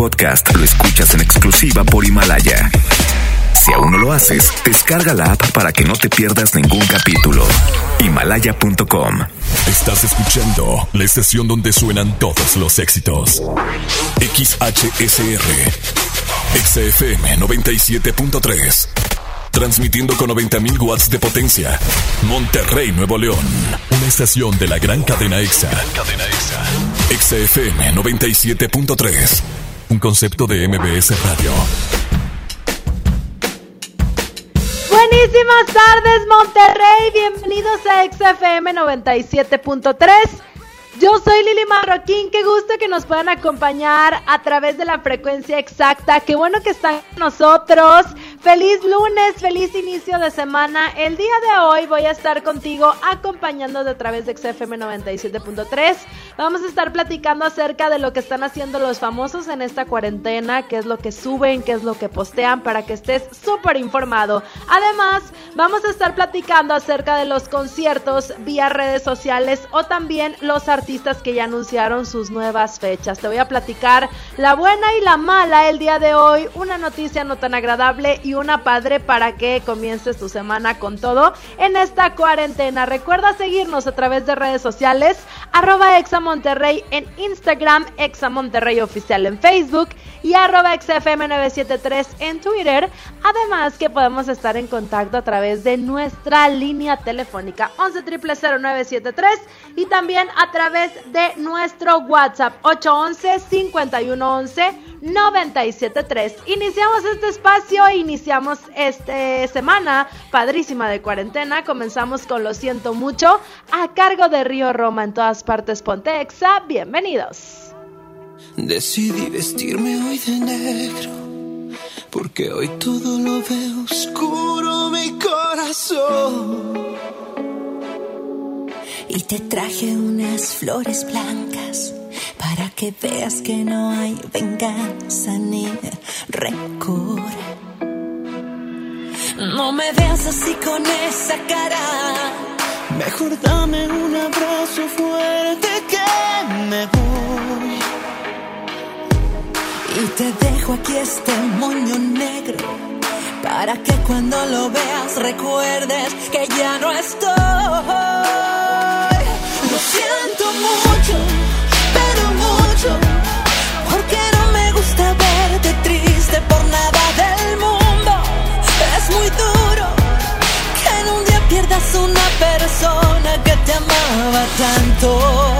podcast lo escuchas en exclusiva por Himalaya. Si aún no lo haces, descarga la app para que no te pierdas ningún capítulo. Himalaya.com. Estás escuchando la estación donde suenan todos los éxitos. XHSR. XFM 97.3. Transmitiendo con 90.000 watts de potencia. Monterrey, Nuevo León. Una estación de la gran cadena EXA. Cadena EXA. XFM 97.3. Un concepto de MBS Radio. Buenísimas tardes, Monterrey. Bienvenidos a XFM 97.3. Yo soy Lili Marroquín, qué gusto que nos puedan acompañar a través de la frecuencia exacta. Qué bueno que están con nosotros. Feliz lunes, feliz inicio de semana. El día de hoy voy a estar contigo acompañándote a través de XFM 97.3. Vamos a estar platicando acerca de lo que están haciendo los famosos en esta cuarentena, qué es lo que suben, qué es lo que postean para que estés súper informado. Además, vamos a estar platicando acerca de los conciertos vía redes sociales o también los artistas que ya anunciaron sus nuevas fechas. Te voy a platicar la buena y la mala el día de hoy, una noticia no tan agradable y una padre para que comiences tu semana con todo en esta cuarentena. Recuerda seguirnos a través de redes sociales, arroba examonterrey en Instagram, examonterrey oficial en Facebook y arroba xfm973 en Twitter. Además que podemos estar en contacto a través de nuestra línea telefónica 11 0973 y también a través de nuestro WhatsApp 811 5111 973. Iniciamos este espacio, iniciamos esta semana padrísima de cuarentena. Comenzamos con Lo siento mucho a cargo de Río Roma en todas partes Pontexa. Bienvenidos. Decidí vestirme hoy de negro porque hoy todo lo veo oscuro mi corazón. Y te traje unas flores blancas para que veas que no hay venganza ni rencor. No me veas así con esa cara. Mejor dame un abrazo fuerte que me voy. Y te dejo aquí este moño negro para que cuando lo veas recuerdes que ya no estoy. Lo siento una persona que te amaba tanto,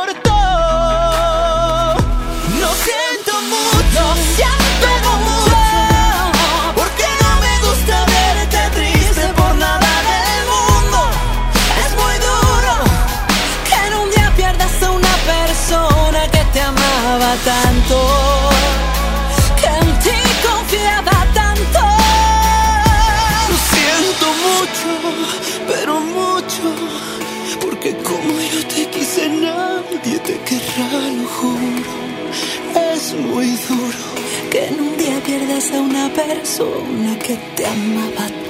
Persona que te amaba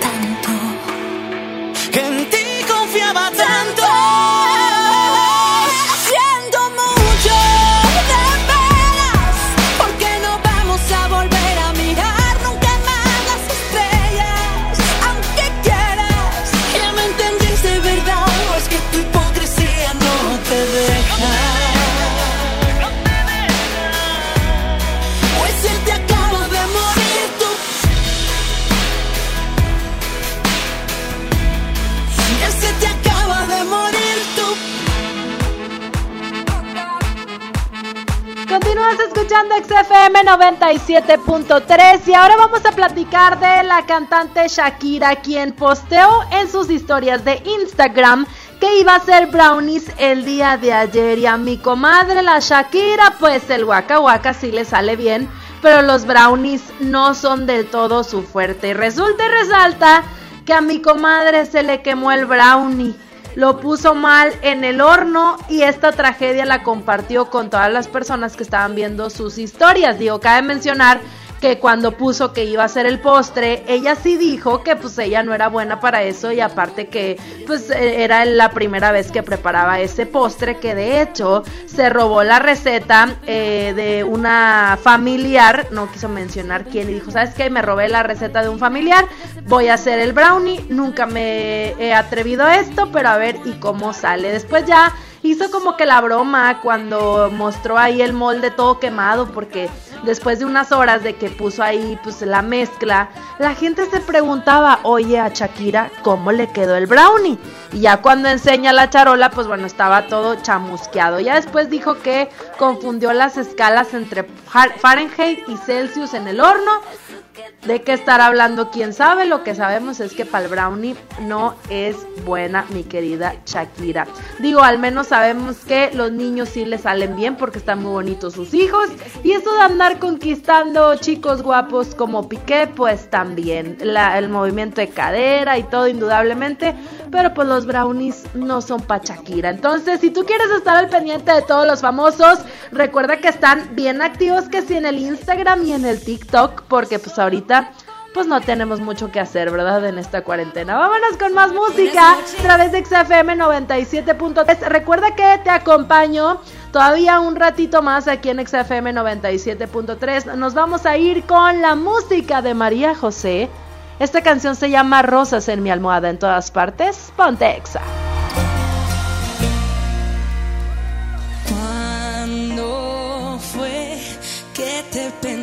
escuchando XFM 97.3 y ahora vamos a platicar de la cantante Shakira, quien posteó en sus historias de Instagram que iba a ser brownies el día de ayer y a mi comadre la Shakira pues el waka waka sí le sale bien, pero los brownies no son del todo su fuerte. Resulta y resalta que a mi comadre se le quemó el brownie lo puso mal en el horno y esta tragedia la compartió con todas las personas que estaban viendo sus historias. Digo, cabe mencionar que cuando puso que iba a ser el postre, ella sí dijo que pues ella no era buena para eso y aparte que pues e, era la primera vez que preparaba ese postre que de hecho se robó la receta eh, de una familiar, no quiso mencionar quién y dijo, ¿sabes qué? Me robé la receta de un familiar, voy a hacer el brownie, nunca me he atrevido a esto, pero a ver y cómo sale. Después ya hizo como que la broma cuando mostró ahí el molde todo quemado porque después de unas horas de que puso ahí pues la mezcla, la gente se preguntaba, oye a Shakira, ¿cómo le quedó el brownie? Y ya cuando enseña la charola, pues bueno, estaba todo chamusqueado. Ya después dijo que confundió las escalas entre Fahrenheit y Celsius en el horno de qué estar hablando, quién sabe. Lo que sabemos es que para el brownie no es buena, mi querida Shakira. Digo, al menos sabemos que los niños sí le salen bien porque están muy bonitos sus hijos. Y eso de andar conquistando chicos guapos como Piqué, pues también. el movimiento de cadera y todo, indudablemente. Pero pues los brownies no son para Shakira. Entonces, si tú quieres estar al pendiente de todos los famosos, recuerda que están bien activos que sí en el Instagram y en el TikTok, porque pues ahorita pues no tenemos mucho que hacer, ¿verdad? En esta cuarentena. Vámonos con más música a través de XFM 97.3. Recuerda que te acompaño todavía un ratito más aquí en XFM 97.3. Nos vamos a ir con la música de María José. Esta canción se llama Rosas en mi almohada en todas partes. Ponte Exa.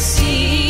decir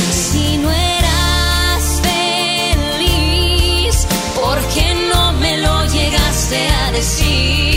llegaste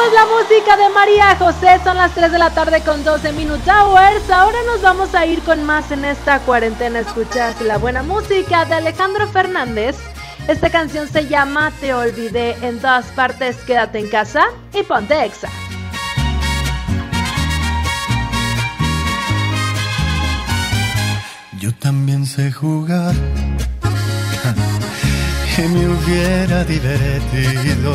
Escuchamos la música de María José, son las 3 de la tarde con 12 Minute Hours. Ahora nos vamos a ir con más en esta cuarentena. Escuchas la buena música de Alejandro Fernández. Esta canción se llama Te olvidé en todas partes, quédate en casa y ponte exa. Yo también sé jugar y me hubiera divertido.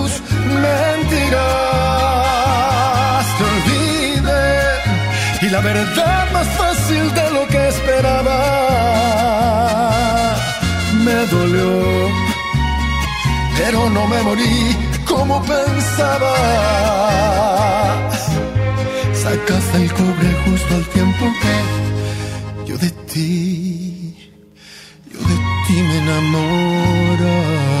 mentiras. Te olvidé y la verdad más fácil de lo que esperaba. Me dolió, pero no me morí como pensaba. Sacaste el cobre justo al tiempo que yo de ti, yo de ti me enamoraba.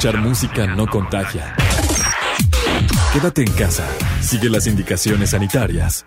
Escuchar música no contagia. Quédate en casa, sigue las indicaciones sanitarias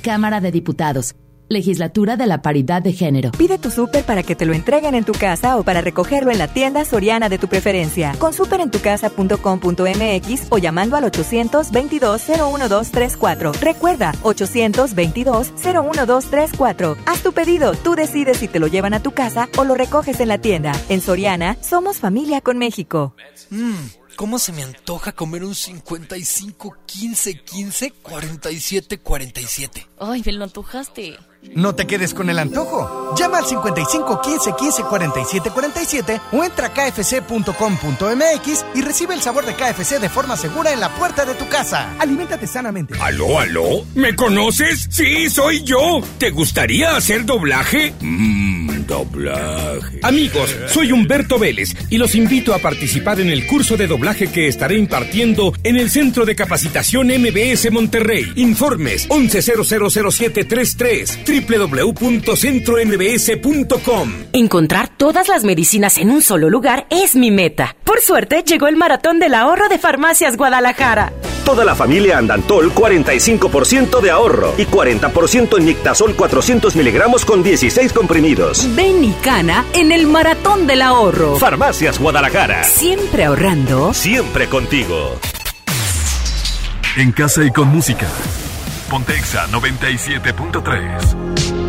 Cámara de Diputados. Legislatura de la Paridad de Género. Pide tu súper para que te lo entreguen en tu casa o para recogerlo en la tienda soriana de tu preferencia. Con superentucasa.com.mx o llamando al 822-01234. Recuerda, 822-01234. Haz tu pedido, tú decides si te lo llevan a tu casa o lo recoges en la tienda. En Soriana, somos familia con México. Mmm, ¿cómo se me antoja comer un 55 15 15 47 47? Ay, me lo antojaste. No te quedes con el antojo. Llama al 55 15 15 47 47 o entra a kfc.com.mx y recibe el sabor de KFC de forma segura en la puerta de tu casa. Aliméntate sanamente. ¿Aló, aló? ¿Me conoces? Sí, soy yo. ¿Te gustaría hacer doblaje? Mmm, doblaje. Amigos, soy Humberto Vélez y los invito a participar en el curso de doblaje que estaré impartiendo en el Centro de Capacitación MBS Monterrey. Informes 11000733 www.centrombs.com. Encontrar todas las medicinas en un solo lugar es mi meta. Por suerte, llegó el maratón del ahorro de Farmacias Guadalajara. Toda la familia Andantol 45% de ahorro y 40% en Nictasol 400 miligramos con 16 comprimidos. Ven y cana en el maratón del ahorro. Farmacias Guadalajara. Siempre ahorrando. Siempre contigo. En casa y con música. Pontexa 97.3.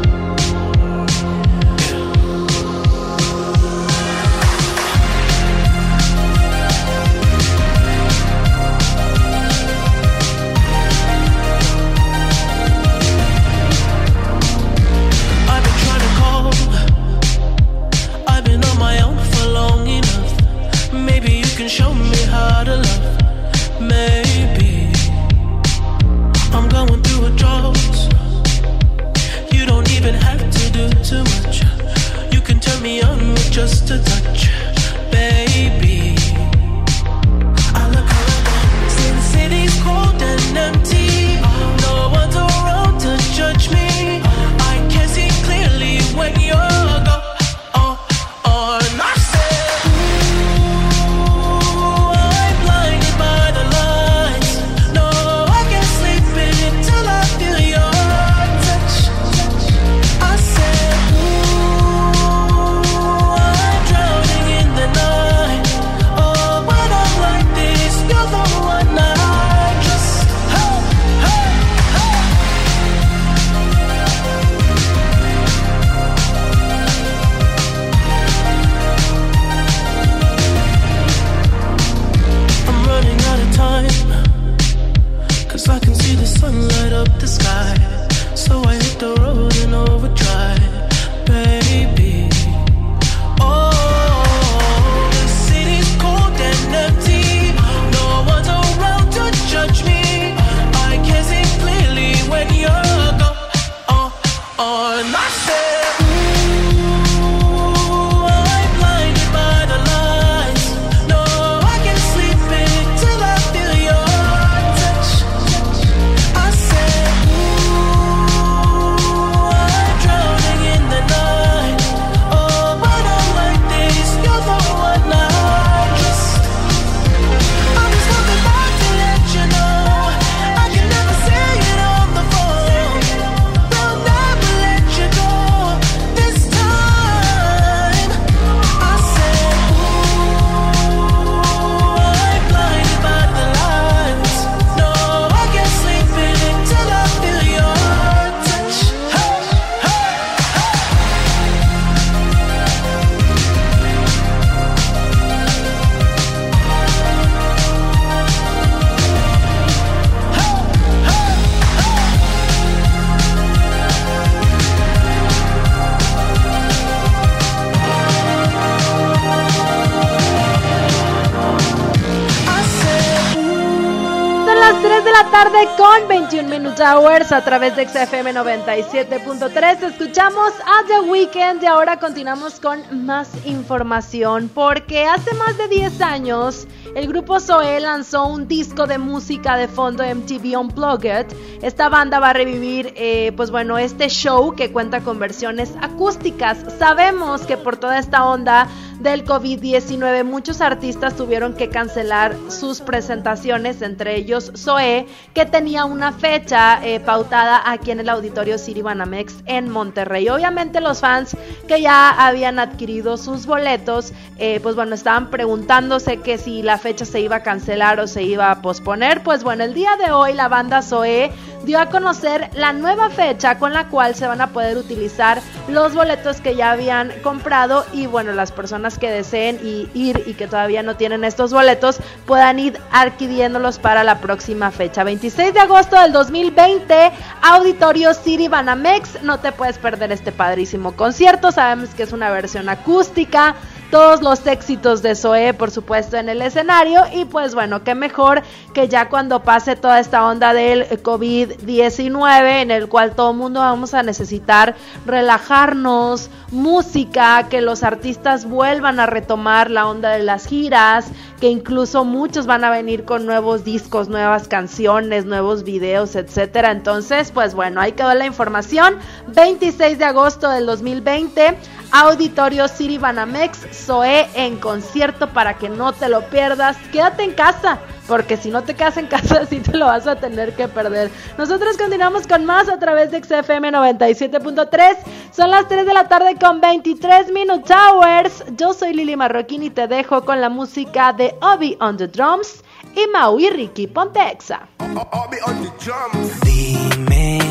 Hours a través de XFM 97.3. Escuchamos a The Weeknd y ahora continuamos con más información porque hace más de 10 años el grupo Zoe lanzó un disco de música de fondo MTV Unplugged. Esta banda va a revivir, eh, pues bueno, este show que cuenta con versiones acústicas. Sabemos que por toda esta onda del COVID-19 muchos artistas tuvieron que cancelar sus presentaciones, entre ellos Zoe, que tenía una fecha eh, pautada aquí en el auditorio City en Monterrey. Obviamente los fans que ya habían adquirido sus boletos, eh, pues bueno, estaban preguntándose que si la fecha se iba a cancelar o se iba a posponer. Pues bueno, el día de hoy la banda Zoe dio a conocer la nueva fecha con la cual se van a poder utilizar los boletos que ya habían comprado y bueno, las personas que deseen ir y que todavía no tienen estos boletos puedan ir adquiriéndolos para la próxima fecha. 26 de agosto del 2020, Auditorio City Banamex, no te puedes perder este padrísimo concierto, sabemos que es una versión acústica todos los éxitos de Zoe, por supuesto, en el escenario. Y pues bueno, qué mejor que ya cuando pase toda esta onda del COVID-19, en el cual todo mundo vamos a necesitar relajarnos, música, que los artistas vuelvan a retomar la onda de las giras, que incluso muchos van a venir con nuevos discos, nuevas canciones, nuevos videos, etcétera. Entonces, pues bueno, ahí quedó la información. 26 de agosto del 2020, Auditorio City Banamex, Zoe en concierto para que no te lo pierdas. Quédate en casa, porque si no te quedas en casa, sí te lo vas a tener que perder. Nosotros continuamos con más a través de XFM 97.3. Son las 3 de la tarde con 23 Minute Hours. Yo soy Lili Marroquín y te dejo con la música de Obi on the Drums y Maui Ricky Pontexa. Dime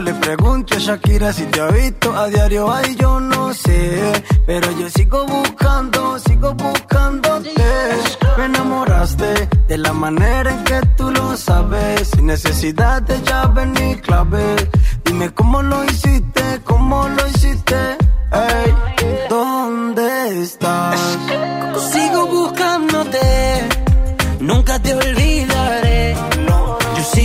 Le pregunto a Shakira si te ha visto a diario. Ay, yo no sé. Pero yo sigo buscando, sigo buscándote. Me enamoraste de la manera en que tú lo sabes. Sin necesidad de llave ni clave. Dime cómo lo hiciste, cómo lo hiciste. Ey, ¿dónde estás? Sigo buscándote, nunca te olvidaré.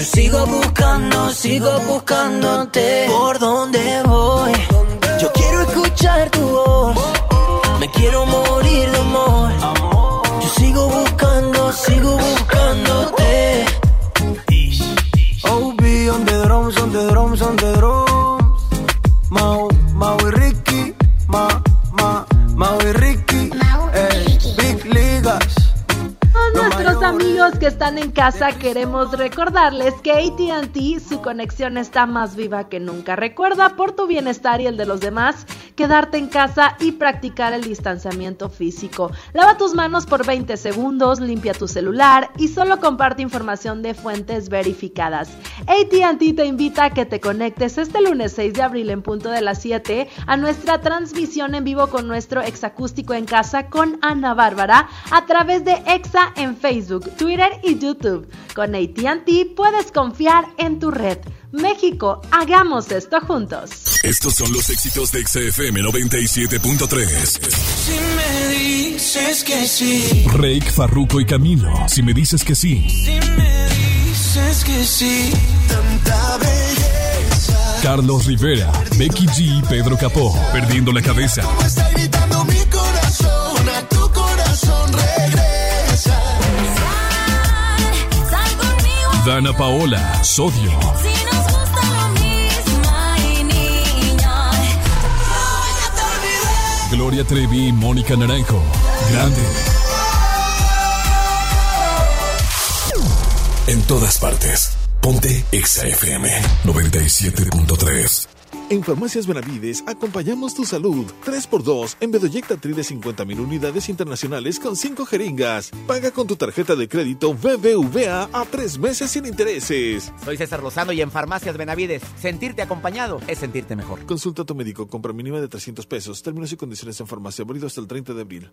Yo sigo buscando, sigo buscándote. ¿Por dónde voy? Yo quiero escuchar tu voz. Me quiero morir de amor. Yo sigo buscando, sigo buscándote. OB on the drums, on the drums, on the drums. Mau, Mau y Ricky, amigos que están en casa queremos recordarles que ATT su conexión está más viva que nunca. Recuerda por tu bienestar y el de los demás quedarte en casa y practicar el distanciamiento físico. Lava tus manos por 20 segundos, limpia tu celular y solo comparte información de fuentes verificadas. ATT te invita a que te conectes este lunes 6 de abril en punto de las 7 a nuestra transmisión en vivo con nuestro exacústico en casa con Ana Bárbara a través de Exa en Facebook, Twitter y YouTube. Con ATT puedes confiar en tu red. México, hagamos esto juntos. Estos son los éxitos de XFM 97.3. Si me dices que sí. Rake, Farruko y Camilo. Si me dices que sí. Si me dices que sí. Tanta belleza. Carlos Rivera, Becky G y Pedro Capó. Perdiendo la cabeza. Como está gritando Dana Paola, Sodio. si nos gusta lo mismo, ay niña. Gloria Trevi y Mónica Naranjo. Grande. En todas partes. Ponte XFM 97.3. En Farmacias Benavides acompañamos tu salud. 3x2 en Bedoyecta de 50.000 unidades internacionales con 5 jeringas. Paga con tu tarjeta de crédito BBVA a 3 meses sin intereses. Soy César Lozano y en Farmacias Benavides, sentirte acompañado es sentirte mejor. Consulta a tu médico. Compra mínima de 300 pesos. Términos y condiciones en farmacia. Válido hasta el 30 de abril.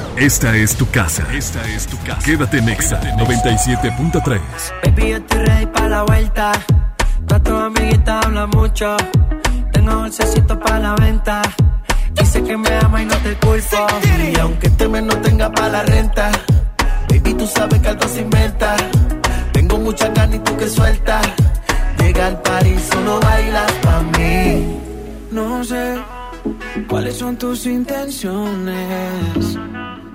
Esta es tu casa. Esta es tu casa. Quédate en Exa 97.3. Baby, yo estoy ready para la vuelta. Todas tus amiguitas hablan mucho. Tengo bolsecito para la venta. Dice que me ama y no te culpo. Y aunque este mes no tenga para la renta, baby, tú sabes que algo se inventa. Tengo mucha ganas y tú que sueltas. Llega al París, solo bailas pa' mí. No sé cuáles son tus intenciones.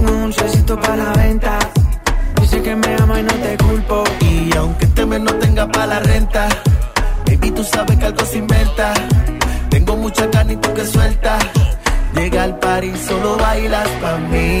Un dulcecito para la venta. Dice que me ama y no te culpo. Y aunque este mes no tenga para la renta, baby, tú sabes que algo se inventa. Tengo mucha ganas y tú que sueltas. Llega al París, solo bailas pa' mí.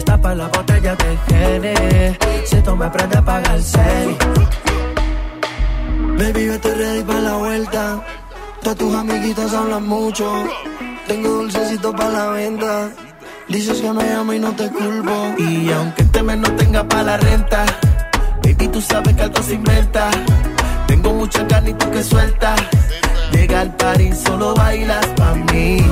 Destapa la botella de Gene. Si tú me prendes, paga el serie. Baby, yo estoy ready para la vuelta. Todas tus amiguitas hablan mucho. Tengo dulcecito para la venta. Dices que me amo y no te culpo. Y aunque este mes no tenga para la renta, baby, tú sabes que algo se inventa. Tengo mucha ganas y tú que sueltas. Llega al party, solo bailas pa' mí.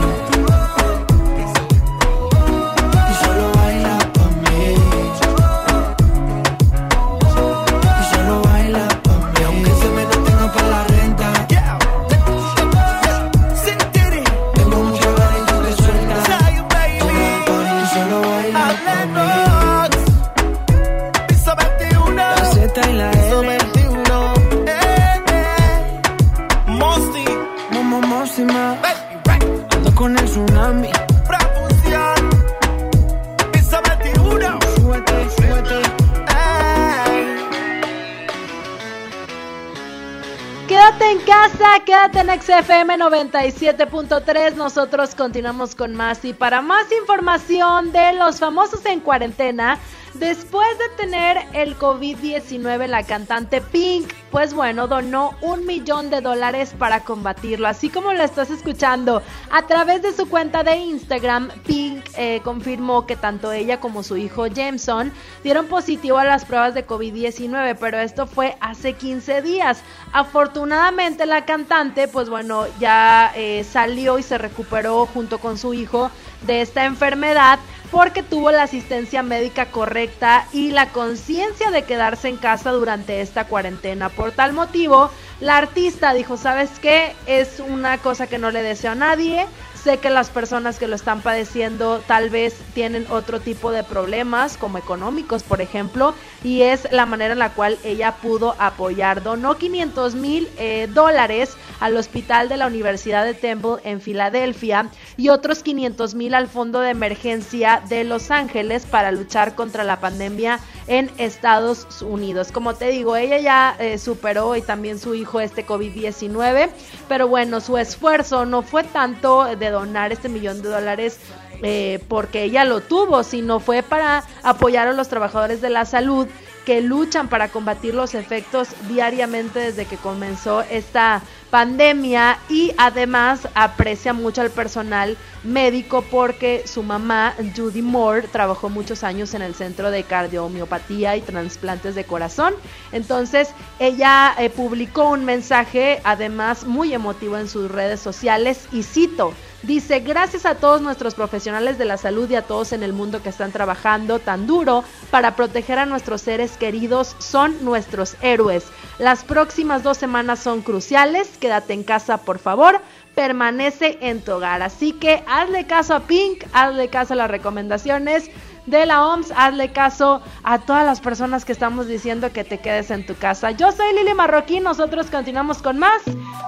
Casa, quédate en XFM 97.3. Nosotros continuamos con más. Y para más información de los famosos en cuarentena, Después de tener el COVID-19, la cantante Pink, pues bueno, donó un millón de dólares para combatirlo. Así como lo estás escuchando, a través de su cuenta de Instagram, Pink eh, confirmó que tanto ella como su hijo Jameson dieron positivo a las pruebas de COVID-19, pero esto fue hace 15 días. Afortunadamente la cantante, pues bueno, ya eh, salió y se recuperó junto con su hijo de esta enfermedad porque tuvo la asistencia médica correcta y la conciencia de quedarse en casa durante esta cuarentena. Por tal motivo, la artista dijo, ¿sabes qué? Es una cosa que no le deseo a nadie. Sé que las personas que lo están padeciendo tal vez tienen otro tipo de problemas, como económicos, por ejemplo, y es la manera en la cual ella pudo apoyar. Donó 500 mil eh, dólares al hospital de la Universidad de Temple en Filadelfia y otros 500 mil al Fondo de Emergencia de Los Ángeles para luchar contra la pandemia en Estados Unidos. Como te digo, ella ya eh, superó y también su hijo este COVID-19, pero bueno, su esfuerzo no fue tanto de donar este millón de dólares eh, porque ella lo tuvo, sino fue para apoyar a los trabajadores de la salud que luchan para combatir los efectos diariamente desde que comenzó esta pandemia y además aprecia mucho al personal médico porque su mamá Judy Moore trabajó muchos años en el centro de cardiomiopatía y trasplantes de corazón. Entonces ella eh, publicó un mensaje además muy emotivo en sus redes sociales y cito, Dice, gracias a todos nuestros profesionales de la salud y a todos en el mundo que están trabajando tan duro para proteger a nuestros seres queridos, son nuestros héroes. Las próximas dos semanas son cruciales, quédate en casa por favor, permanece en tu hogar. Así que hazle caso a Pink, hazle caso a las recomendaciones de la OMS, hazle caso a todas las personas que estamos diciendo que te quedes en tu casa. Yo soy Lili Marroquín, nosotros continuamos con más.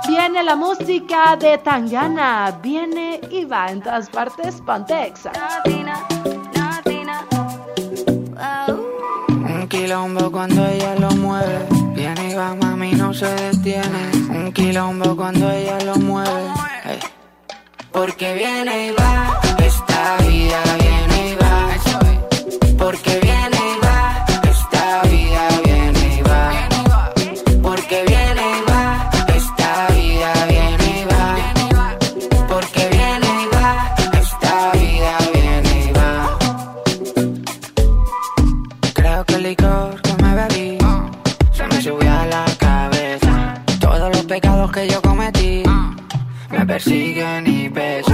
Viene la música de Tangana, viene y va en todas partes, Pantexa. Un quilombo cuando ella lo mueve, viene y va, mami, no se detiene. Un quilombo cuando ella lo mueve, porque viene y va, esta vida viene y va, porque viene me persiguen y pesan.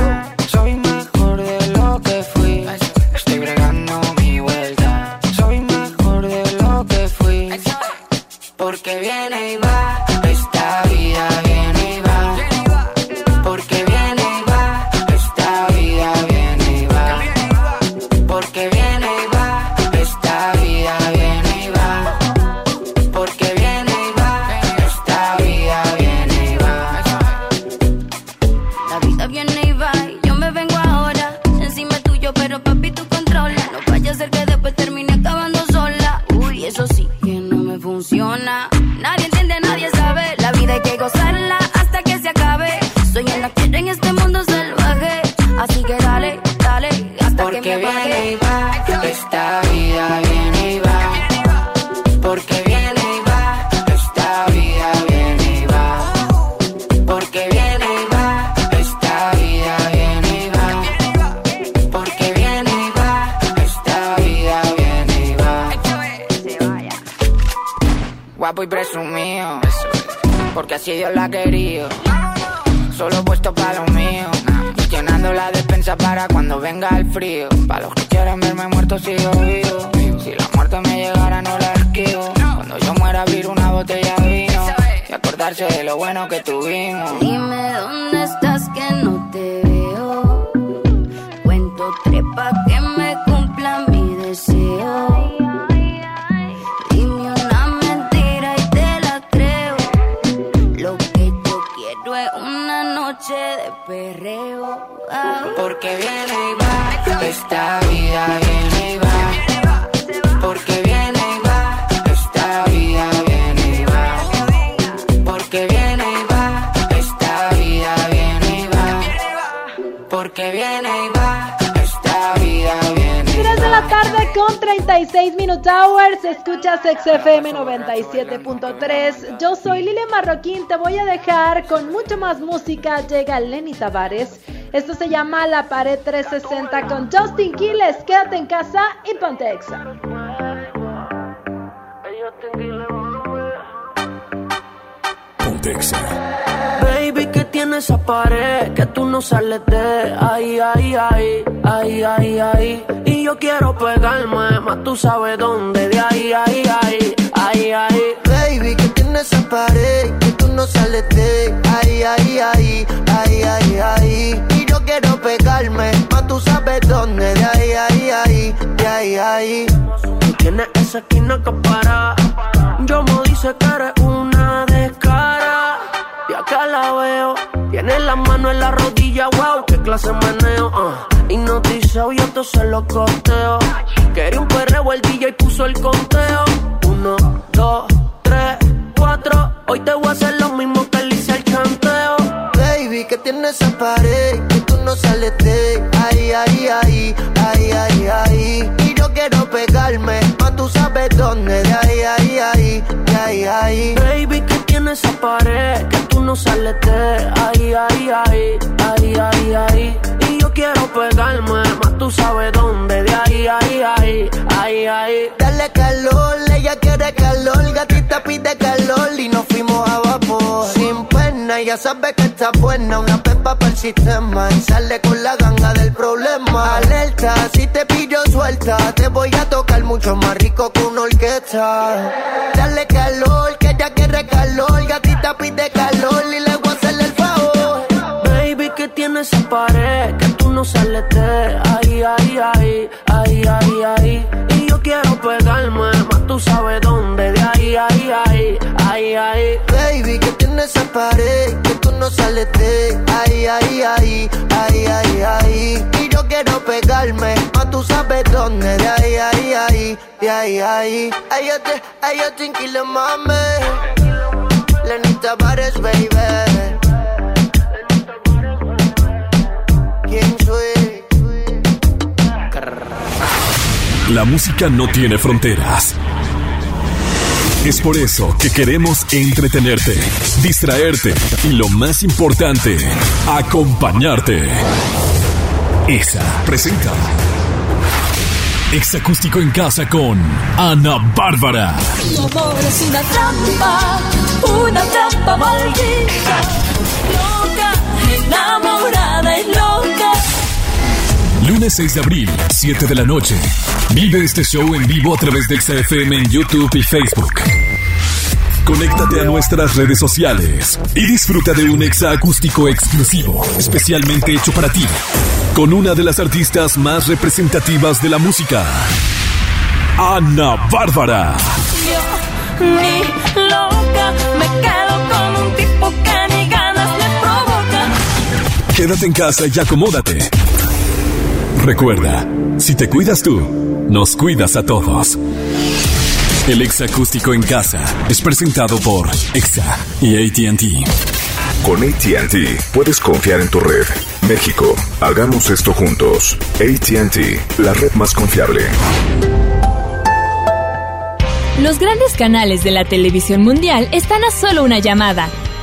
Nadie entiende, nadie sabe. La vida hay que gozarla porque así Dios la querido. Solo puesto para lo mío. Llenando la despensa para cuando venga el frío. Para los que quieren verme muerto sigo vivo. Si la muerte me llegara no la esquivo. Cuando yo muera abrir una botella de vino. Y acordarse de lo bueno que tuvimos. Dime dónde 36 Minute Hours. Escuchas XFM 97.3. Yo soy Lili Marroquín. Te voy a dejar con mucho más música. Llega Lenny Tavares. Esto se llama La Pared 360 con Justin Quiles. Quédate en casa y ponte exa. Ponte exa. Tiene esa pared que tú no sales de ahí, ahí, ahí, ahí, ahí, ahí. Y yo quiero pegarme, más tú sabes dónde, de ahí, ahí, ahí, ahí, ahí. Baby, que tiene esa pared que tú no sales de ahí, ahí, ahí, ahí, ahí, ahí. Y yo quiero pegarme, más tú sabes dónde, de ahí, ahí, ahí, de ahí, ahí. Tú tienes esa esquina que para. Yo me dice que eres una descara. Y acá la veo. Tiene la mano en la rodilla, wow, qué clase meneo. Uh. Hipnotizado y esto se lo costeo. Quería un perreo, el DJ puso el conteo. Uno, dos, tres, cuatro. Hoy te voy a hacer lo mismo que Baby, que tiene esa pared que tú no sales de ahí, ahí, ahí, ahí, ahí, ahí. Y yo quiero pegarme, más tú sabes dónde, de ahí, ahí, ahí, de ahí, ahí. Baby, que tiene esa pared que tú no sales de ahí, ahí, ahí, ahí, ahí, ahí. Y yo quiero pegarme, más tú sabes dónde, de ahí, ahí, ahí, ahí, ahí. Dale calor, ella quiere calor, gatita pide calor y nos fuimos a vapor. Sin ya sabe que está buena, una pepa para el sistema y sale con la ganga del problema. Alerta, si te pillo suelta, te voy a tocar mucho más rico que una orquesta. Dale calor, que ella quiere calor, gatita pide calor y le voy a hacerle el favor. Baby, que tiene esa pared que tú no sales de ahí, ahí, ahí, ahí, ahí, ahí. Y yo quiero pegarme, tú sabes dónde, de ahí, ahí, ahí, ahí, ahí. Baby, que tiene esa pared que tú no sales de ahí, ahí, ahí, ahí, ahí, ahí. Y yo quiero pegarme, más tú sabes dónde, de ahí, ahí, ahí, de ahí, ahí. Ay, yo te, ay, yo te inquilo, mami. Lenny Tavares, baby. ¿Quién soy? La música no tiene fronteras. Es por eso que queremos entretenerte, distraerte y lo más importante, acompañarte. EXA presenta Exacústico en casa con Ana Bárbara. Mi amor es una trampa, una trampa maldita. Loca, enamorada y loca. Lunes 6 de abril, 7 de la noche. Vive este show en vivo a través de XFM en YouTube y Facebook. Conéctate a nuestras redes sociales y disfruta de un exa acústico exclusivo, especialmente hecho para ti, con una de las artistas más representativas de la música, Ana Bárbara. Yo, ni loca, me quedo con un tipo que ni ganas me provoca. Quédate en casa y acomódate. Recuerda, si te cuidas tú, nos cuidas a todos. El Exa Acústico en Casa es presentado por Exa y ATT. Con ATT puedes confiar en tu red. México, hagamos esto juntos. ATT, la red más confiable. Los grandes canales de la televisión mundial están a solo una llamada.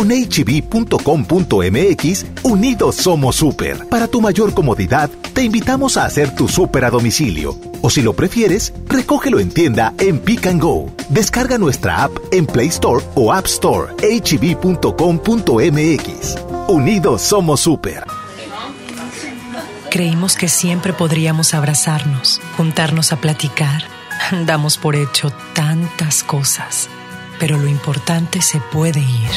Con hb.com.mx, unidos somos super. Para tu mayor comodidad, te invitamos a hacer tu super a domicilio. O si lo prefieres, recógelo en tienda en Pick and Go. Descarga nuestra app en Play Store o App Store. hb.com.mx. Unidos somos super. Creímos que siempre podríamos abrazarnos, juntarnos a platicar. Damos por hecho tantas cosas, pero lo importante se puede ir,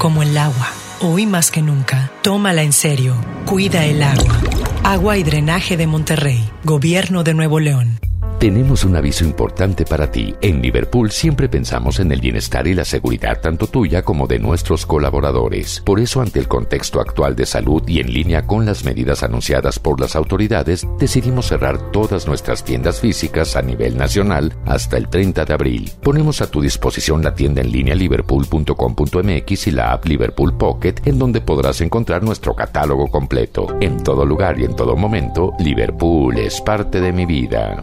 como el agua. Hoy más que nunca, tómala en serio. Cuida el agua. Agua y Drenaje de Monterrey, Gobierno de Nuevo León. Tenemos un aviso importante para ti. En Liverpool siempre pensamos en el bienestar y la seguridad tanto tuya como de nuestros colaboradores. Por eso, ante el contexto actual de salud y en línea con las medidas anunciadas por las autoridades, decidimos cerrar todas nuestras tiendas físicas a nivel nacional hasta el 30 de abril. Ponemos a tu disposición la tienda en línea liverpool.com.mx y la app Liverpool Pocket, en donde podrás encontrar nuestro catálogo completo. En todo lugar y en todo momento, Liverpool es parte de mi vida.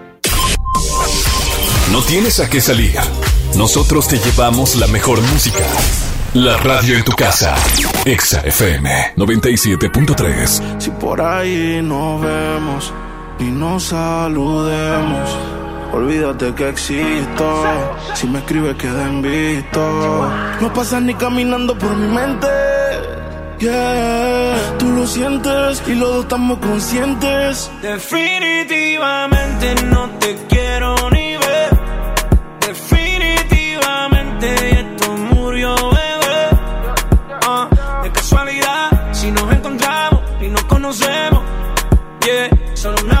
No tienes a qué salir. Nosotros te llevamos la mejor música. La radio en tu casa. Exa FM 97.3. Si por ahí nos vemos y nos saludemos, olvídate que existo. Si me escribes, queda en visto. No pasas ni caminando por mi mente. Yeah, tú lo sientes y los dos estamos conscientes. Definitivamente no te quiero ni Yeah, una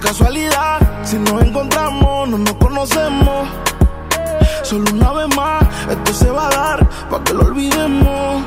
Casualidad, si nos encontramos, no nos conocemos. Solo una vez más, esto se va a dar para que lo olvidemos.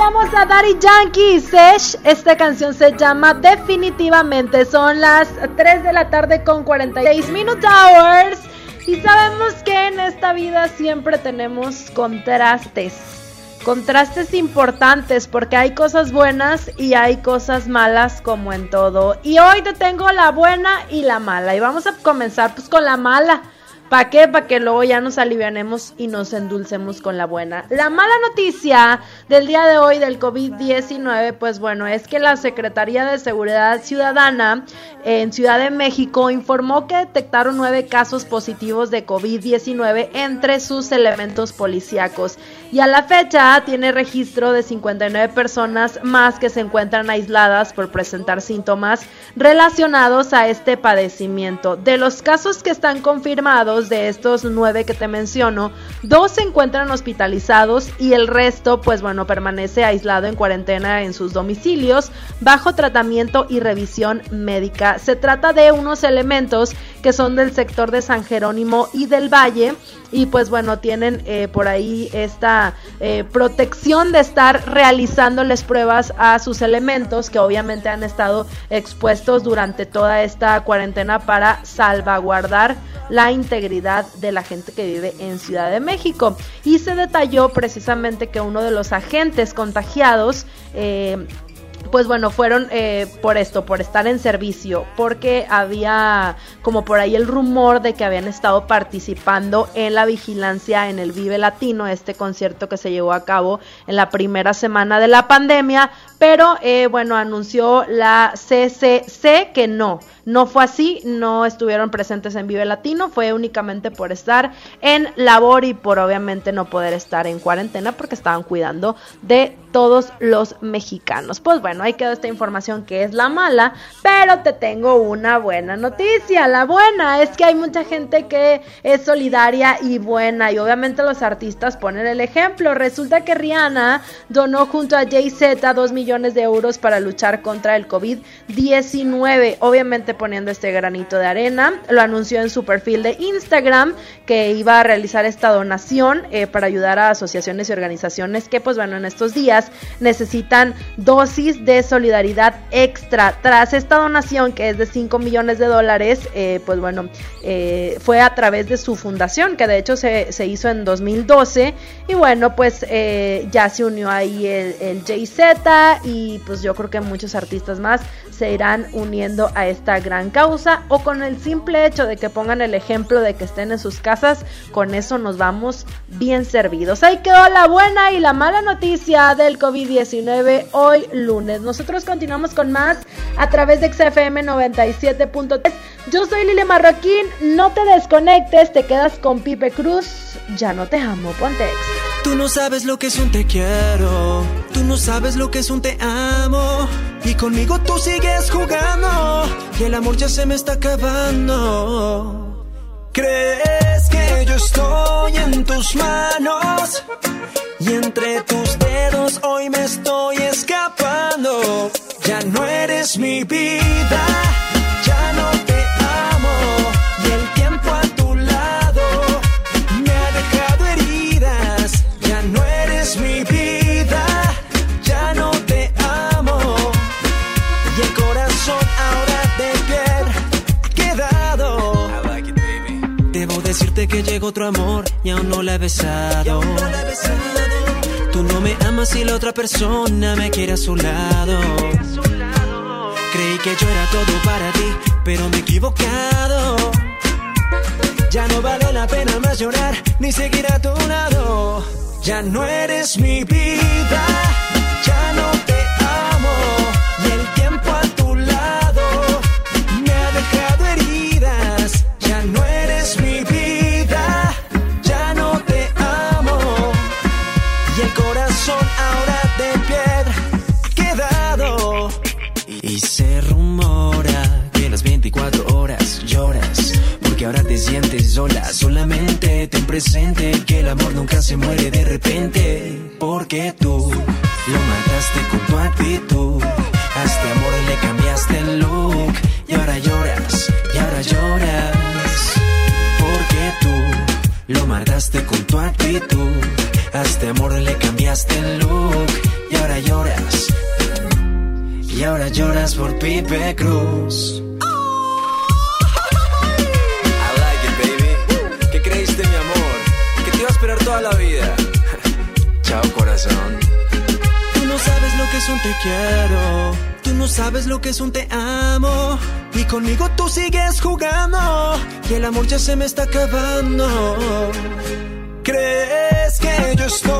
escuchamos a Daddy Yankee y Sesh. Esta canción se llama Definitivamente. Son las 3 de la tarde con 46 Minute Hours. Y sabemos que en esta vida siempre tenemos contrastes. Contrastes importantes porque hay cosas buenas y hay cosas malas como en todo. Y hoy te tengo la buena y la mala. Y vamos a comenzar pues con la mala. ¿Para qué? Para que luego ya nos alivianemos y nos endulcemos con la buena. La mala noticia del día de hoy del COVID-19, pues bueno, es que la Secretaría de Seguridad Ciudadana en Ciudad de México informó que detectaron nueve casos positivos de COVID-19 entre sus elementos policíacos. Y a la fecha tiene registro de 59 personas más que se encuentran aisladas por presentar síntomas relacionados a este padecimiento. De los casos que están confirmados, de estos nueve que te menciono, dos se encuentran hospitalizados y el resto, pues bueno, permanece aislado en cuarentena en sus domicilios bajo tratamiento y revisión médica. Se trata de unos elementos que son del sector de San Jerónimo y del Valle y pues bueno, tienen eh, por ahí esta eh, protección de estar realizándoles pruebas a sus elementos que obviamente han estado expuestos durante toda esta cuarentena para salvaguardar la integridad de la gente que vive en Ciudad de México. Y se detalló precisamente que uno de los agentes contagiados eh, pues bueno, fueron eh, por esto, por estar en servicio, porque había como por ahí el rumor de que habían estado participando en la vigilancia en el Vive Latino, este concierto que se llevó a cabo en la primera semana de la pandemia, pero eh, bueno, anunció la CCC que no, no fue así, no estuvieron presentes en Vive Latino, fue únicamente por estar en labor y por obviamente no poder estar en cuarentena porque estaban cuidando de todos los mexicanos. Pues bueno, ahí quedó esta información que es la mala, pero te tengo una buena noticia. La buena es que hay mucha gente que es solidaria y buena y obviamente los artistas ponen el ejemplo. Resulta que Rihanna donó junto a Jay-Z 2 millones de euros para luchar contra el COVID-19. Obviamente poniendo este granito de arena. Lo anunció en su perfil de Instagram que iba a realizar esta donación eh, para ayudar a asociaciones y organizaciones que pues bueno en estos días necesitan dosis de solidaridad extra. Tras esta donación que es de 5 millones de dólares, eh, pues bueno, eh, fue a través de su fundación que de hecho se, se hizo en 2012 y bueno pues ya se unió ahí el, el JZ y pues yo creo que muchos artistas más se irán uniendo a esta gran causa o con el simple hecho de que pongan el ejemplo de que estén en sus casas, con eso nos vamos bien servidos. Ahí quedó la buena y la mala noticia del COVID-19 hoy lunes. Nosotros continuamos con más a través de XFM 97.3. Yo soy Lili Marroquín, no te desconectes, te quedas con Pipe Cruz, ya no te amo, ponte Tú no sabes lo que es un te quiero, tú no sabes lo que es un te amo, y conmigo tú sigues jugando, y el amor ya se me está acabando. ¿Crees que yo estoy en tus manos? Y entre tus dedos hoy me estoy escapando. Ya no eres mi vida, que llegó otro amor y aún no la he besado. Tú no me amas y la otra persona me quiere a su lado. Creí que yo era todo para ti, pero me he equivocado. Ya no vale la pena más llorar ni seguir a tu lado. Ya no eres mi vida, ya no te sientes sola. Solamente ten presente que el amor nunca se muere de repente. Porque tú lo mataste con tu actitud. A este amor le cambiaste el look. Y ahora lloras, y ahora lloras. Porque tú Lo mataste con tu actitud. A este amor le cambiaste el look. Y ahora lloras. Y ahora lloras por Pipe Cruz. La vida. Chao, corazón. Tú no sabes lo que es un te quiero. Tú no sabes lo que es un te amo. Y conmigo tú sigues jugando. Y el amor ya se me está acabando. ¿Crees que yo estoy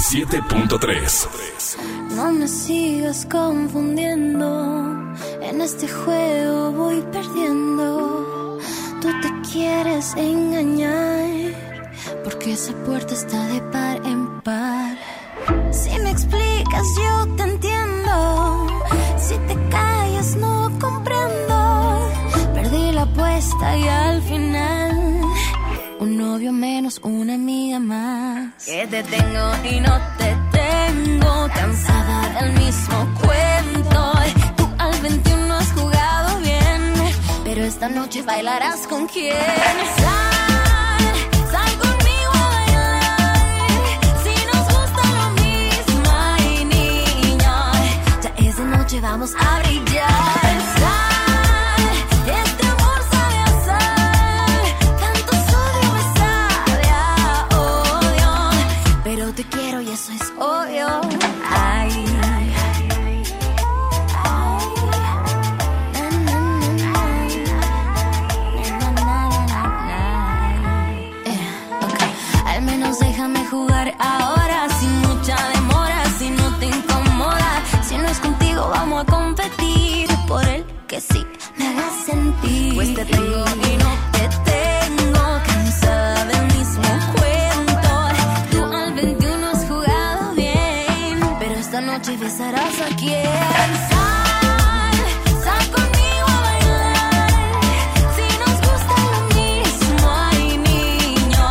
97.3. No me sigas confundiendo. En este juego voy perdiendo. Tú te quieres engañar. Porque esa puerta está de par en par. Si me explicas, yo te entiendo. Si te callas, no comprendo. Perdí la apuesta y al final. Un novio menos, una amiga más. Que te tengo y no te tengo. Cansada del mismo cuento. Tú al 21 has jugado bien. Pero esta noche bailarás con quién. Sal, sal conmigo a bailar. Si nos gusta lo mismo, ay niña. Ya es noche, vamos a brillar. Que sí me hagas sentir. Pues te tengo y no te tengo, cansada del mismo cuento. Tú al 21 has jugado bien, pero esta noche besarás a quien. Sal, sal conmigo a bailar. Si nos gusta lo mismo, ay niño,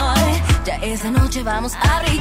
ya esa noche vamos a brillar.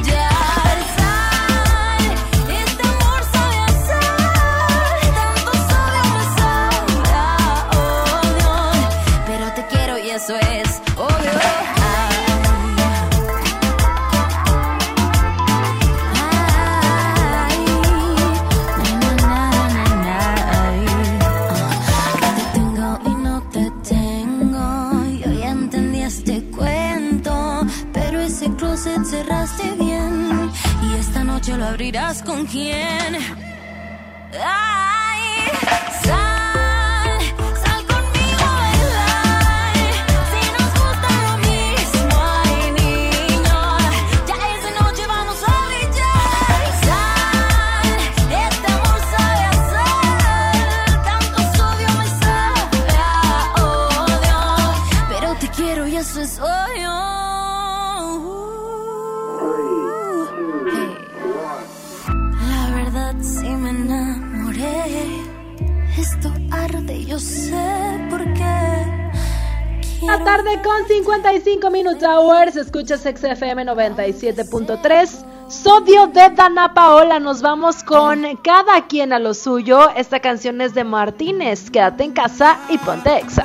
Con quién. Ay, tarde con 55 minutos hours, escuchas XFM 97.3. Sodio de Dana Paola, nos vamos con cada quien a lo suyo. Esta canción es de Martínez. Quédate en casa y ponte exa.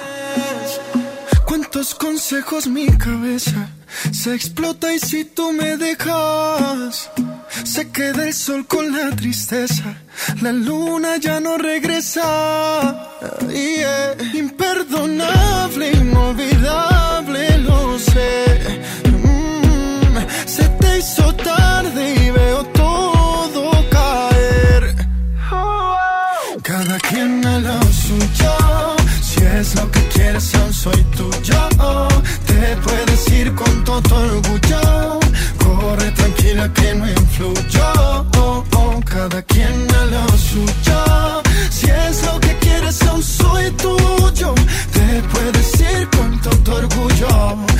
Cuántos consejos mi cabeza se explota y si tú me dejas, se queda el sol con la tristeza, la luna ya no regresa. Imperdonable, inolvidable, lo sé. Mm, se te hizo tarde y veo todo caer. Cada quien a lo suyo. Si es lo que quieres, aún soy tuyo. Orgullo. Corre tranquila que no influyo. Cada quien a lo suyo. Si es lo que quieres, aún soy tuyo. Te puedes ir con todo orgullo.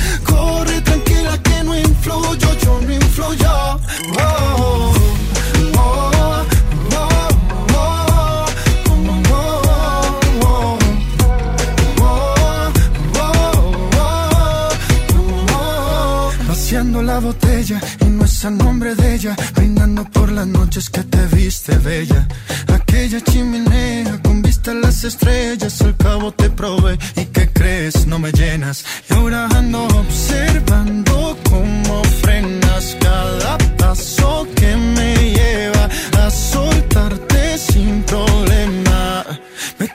Ella y no es a nombre de ella. Brindando por las noches que te viste bella. Aquella chimenea con vista a las estrellas. Al cabo te probé y que crees no me llenas. Y ahora ando observando cómo frenas cada paso que me lleva a soltarte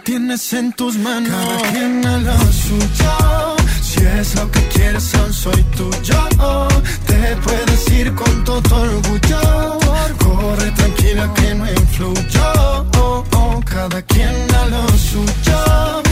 tienes en tus manos, cada quien a lo suyo. Si es lo que quieres, aún soy tuyo. Te puedes ir con todo orgullo. Corre tranquila que no influyo. Cada quien a lo suyo.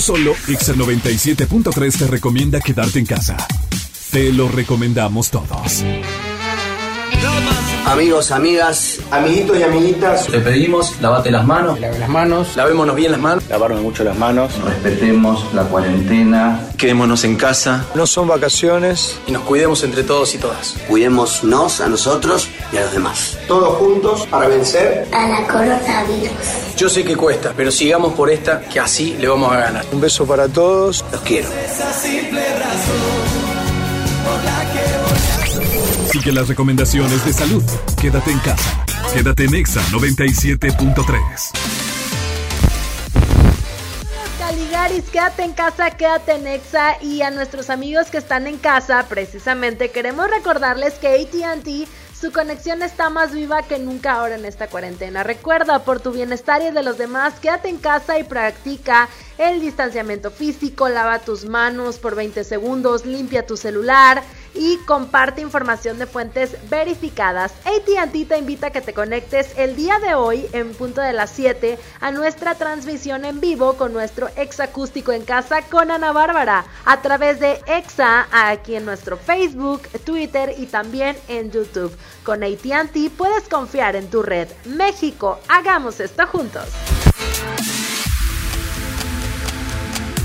Solo Exa 97.3 te recomienda quedarte en casa. Te lo recomendamos todos. Amigos, amigas, amiguitos y amiguitas. Le pedimos, lavate las manos. Lave las manos. Lavémonos bien las manos. Lavarnos mucho las manos. Respetemos la cuarentena. Quedémonos en casa. No son vacaciones. Y nos cuidemos entre todos y todas. Cuidémonos a nosotros y a los demás. Todos juntos para vencer a la coronavirus. Yo sé que cuesta, pero sigamos por esta, que así le vamos a ganar. Un beso para todos. Los quiero. Sigue las recomendaciones de salud. Quédate en casa. Quédate en Exa 97.3. Caligaris, quédate en casa, quédate en Exa y a nuestros amigos que están en casa, precisamente queremos recordarles que ATT su conexión está más viva que nunca ahora en esta cuarentena. Recuerda, por tu bienestar y de los demás, quédate en casa y practica el distanciamiento físico, lava tus manos por 20 segundos, limpia tu celular y comparte información de fuentes verificadas. ATT te invita a que te conectes el día de hoy en punto de las 7 a nuestra transmisión en vivo con nuestro ex acústico en casa con Ana Bárbara a través de Exa aquí en nuestro Facebook, Twitter y también en YouTube. Con ATT puedes confiar en tu red. México, hagamos esto juntos.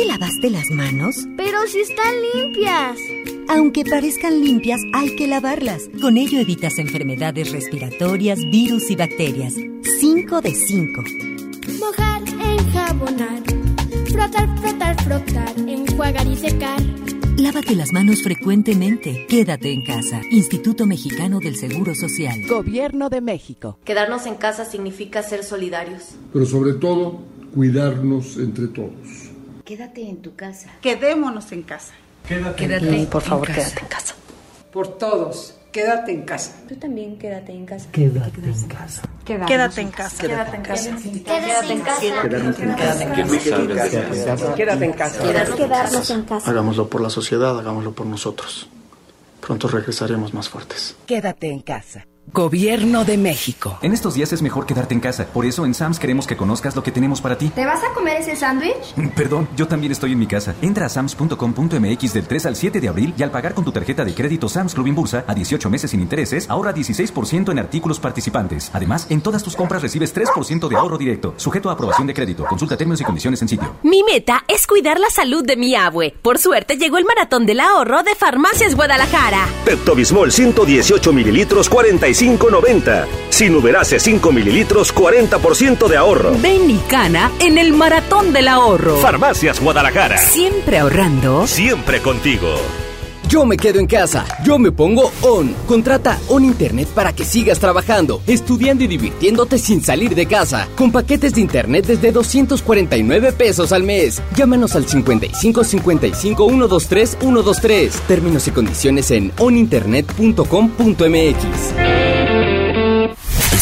¿Ya te lavaste las manos? Pero si están limpias. Aunque parezcan limpias, hay que lavarlas. Con ello evitas enfermedades respiratorias, virus y bacterias. 5 de 5. Mojar, enjabonar, frotar, frotar, frotar, enjuagar y secar. Lávate las manos frecuentemente. Quédate en casa. Instituto Mexicano del Seguro Social. Gobierno de México. Quedarnos en casa significa ser solidarios. Pero sobre todo, cuidarnos entre todos. Quédate en tu casa. Quedémonos en casa. Quédate, Quédate en por favor, casa. quédate en casa. Por todos, quédate en casa. Tú también quédate en casa. Quédate en casa. Quédate en casa. Quédate en casa. Quédate en casa. Quédate en casa. Quedarnos en casa. Hagámoslo por la sociedad, hagámoslo por nosotros. Pronto regresaremos más fuertes. Quédate en casa. Gobierno de México. En estos días es mejor quedarte en casa. Por eso en Sams queremos que conozcas lo que tenemos para ti. ¿Te vas a comer ese sándwich? Perdón, yo también estoy en mi casa. Entra a sams.com.mx del 3 al 7 de abril y al pagar con tu tarjeta de crédito Sams Club Impulsa a 18 meses sin intereses, ahorra 16% en artículos participantes. Además, en todas tus compras recibes 3% de ahorro directo, sujeto a aprobación de crédito. Consulta términos y condiciones en sitio. Mi meta es cuidar la salud de mi abue. Por suerte llegó el maratón del ahorro de Farmacias Guadalajara. Pepto-Bismol 118 mililitros 45.90. Sin Uberase 5 mililitros 40% de ahorro. Ven y cana en el maratón del ahorro. Farmacias Guadalajara. Siempre ahorrando. Siempre contigo. Yo me quedo en casa. Yo me pongo on. Contrata On Internet para que sigas trabajando, estudiando y divirtiéndote sin salir de casa. Con paquetes de internet desde 249 pesos al mes. Llámanos al 55 55 123 123. Términos y condiciones en oninternet.com.mx.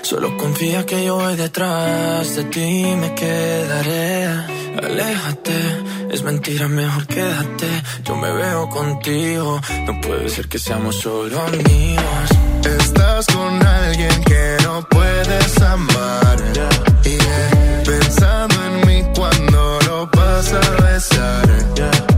Solo confía que yo voy detrás de ti me quedaré. Aléjate, es mentira, mejor quédate. Yo me veo contigo, no puede ser que seamos solo amigos. Estás con alguien que no puedes amar. Yeah. Pensando en mí cuando lo vas a besar.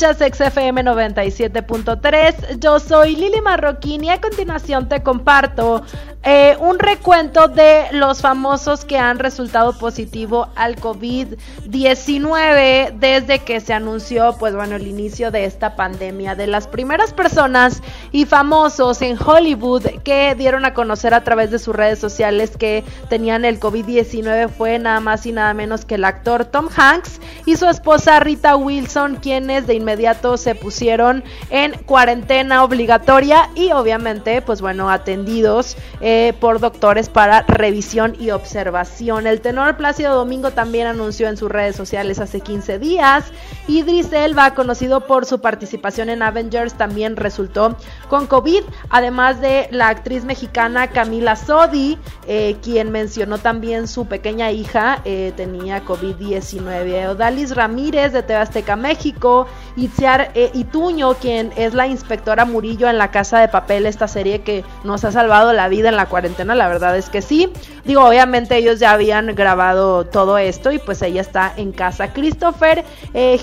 Escuchas XFM 97.3. Yo soy Lili Marroquín y a continuación te comparto eh, un recuento de los famosos que han resultado positivo al COVID-19 desde que se anunció, pues bueno, el inicio de esta pandemia. De las primeras personas y famosos en Hollywood que dieron a conocer a través de sus redes sociales que tenían el COVID-19 fue nada más y nada menos que el actor Tom Hanks y su esposa Rita Wilson, quienes de inmediato se pusieron en cuarentena obligatoria y obviamente, pues bueno, atendidos eh, por doctores para revisión y observación. El tenor Plácido Domingo también anunció en sus redes sociales hace 15 días. Idris Elba, conocido por su participación en Avengers, también resultó con COVID, además de la actriz mexicana Camila Sodi, eh, quien mencionó también su pequeña hija eh, tenía COVID 19 Odalis Ramírez de Tebasteca, México. Itziar eh, Ituño, quien es la inspectora Murillo en La Casa de Papel, esta serie que nos ha salvado la vida en la cuarentena, la verdad es que sí. Digo, obviamente ellos ya habían grabado todo esto y pues ella está en casa. Christopher eh,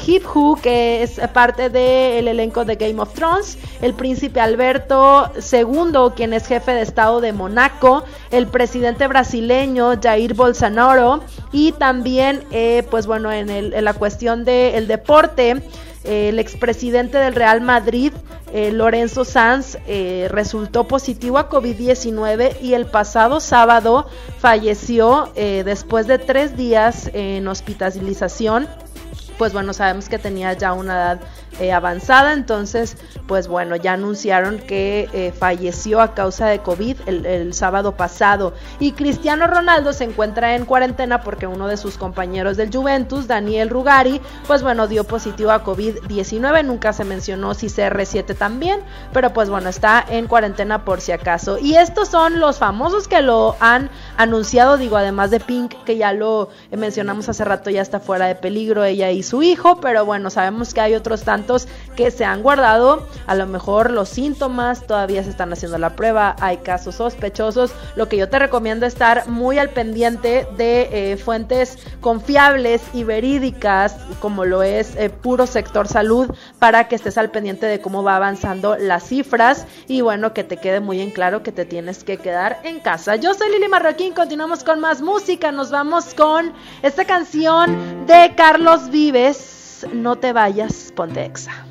que es parte del elenco de Game of Thrones. El príncipe Alberto II, quien es jefe de Estado de Monaco. El presidente brasileño Jair Bolsonaro. Y también... Eh, pues bueno, en, el, la cuestión del deporte, eh, el expresidente del Real Madrid, eh, Lorenzo Sanz, eh, resultó positivo a COVID-19 y el pasado sábado falleció después de tres días en hospitalización. Pues bueno, sabemos que tenía ya una edad eh, avanzada. Entonces, pues bueno, ya anunciaron que eh, falleció a causa de COVID el, sábado pasado. Y Cristiano Ronaldo se encuentra en cuarentena porque uno de sus compañeros del Juventus, Daniel Rugari, pues bueno, dio positivo a COVID-19. Nunca se mencionó si CR7 también, pero pues bueno, está en cuarentena por si acaso. Y estos son los famosos que lo han anunciado, digo, además de Pink, que ya lo mencionamos hace rato, ya está fuera de peligro ella y su hijo, pero bueno, sabemos que hay otros tantos que se han guardado. A lo mejor los síntomas todavía se están haciendo la prueba, hay casos sospechosos. Lo que yo te recomiendo es estar muy al pendiente de eh, fuentes confiables y verídicas, como lo es eh, puro sector salud, para que estés al pendiente de cómo va avanzando las cifras y bueno, que te quede muy en claro que te tienes que quedar en casa. Yo soy Lili Marroquín, continuamos con más música, nos vamos con esta canción de Carlos Vives no te vayas, ponte exa.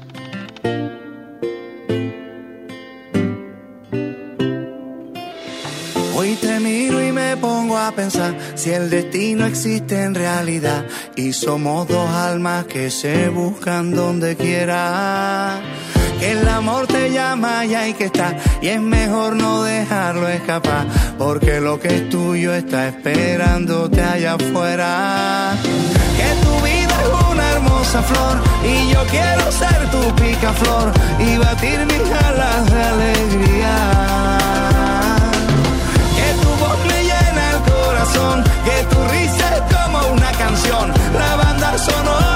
Hoy te miro y me pongo a pensar si el destino existe en realidad y somos dos almas que se buscan donde quiera. Que el amor te llama y hay que estar y es mejor no dejarlo escapar porque lo que es tuyo está esperándote allá afuera. Que tu vida es una hermosa flor y yo quiero ser tu picaflor y batir mis alas de alegría. Que tu risa es como una canción, la banda sonora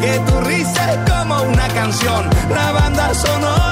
Que tu risa como una canción, la banda sonora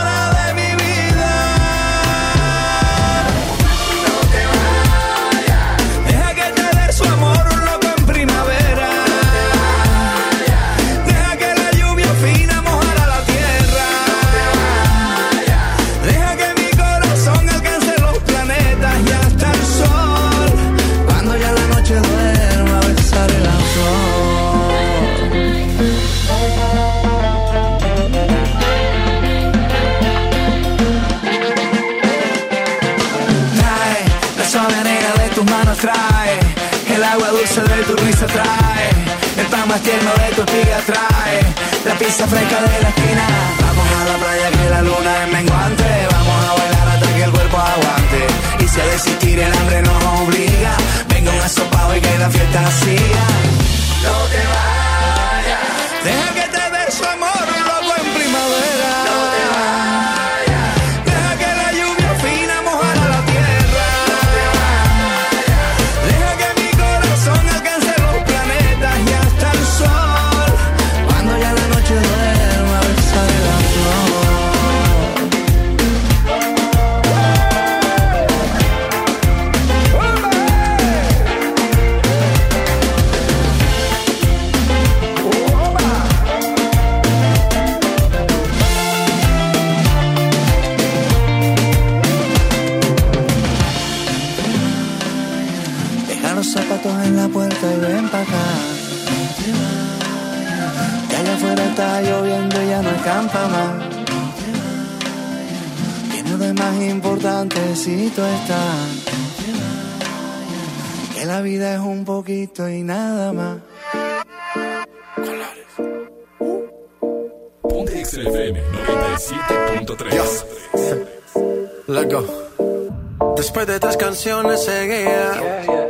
dulce de tu risa trae. El pan más tierno de tu espiga trae. La pizza fresca de la esquina. Vamos a la playa que la luna es menguante. Vamos a bailar hasta que el cuerpo aguante. Y si a desistir el hambre nos obliga, venga un asopado y que la fiesta siga. No te vayas. Más. Tiene de más importante si tú estás. Que la vida es un poquito y nada más. Ponte XFM 97.3. Let's go. Después de tres canciones seguía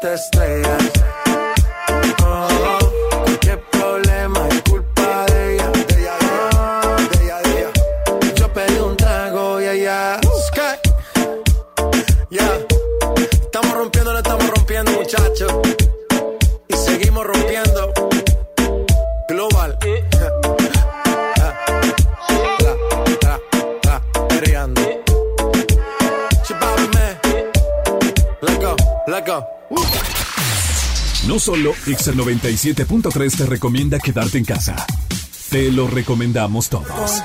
Caso solo Exa 97.3 te recomienda quedarte en casa. Te lo recomendamos todos.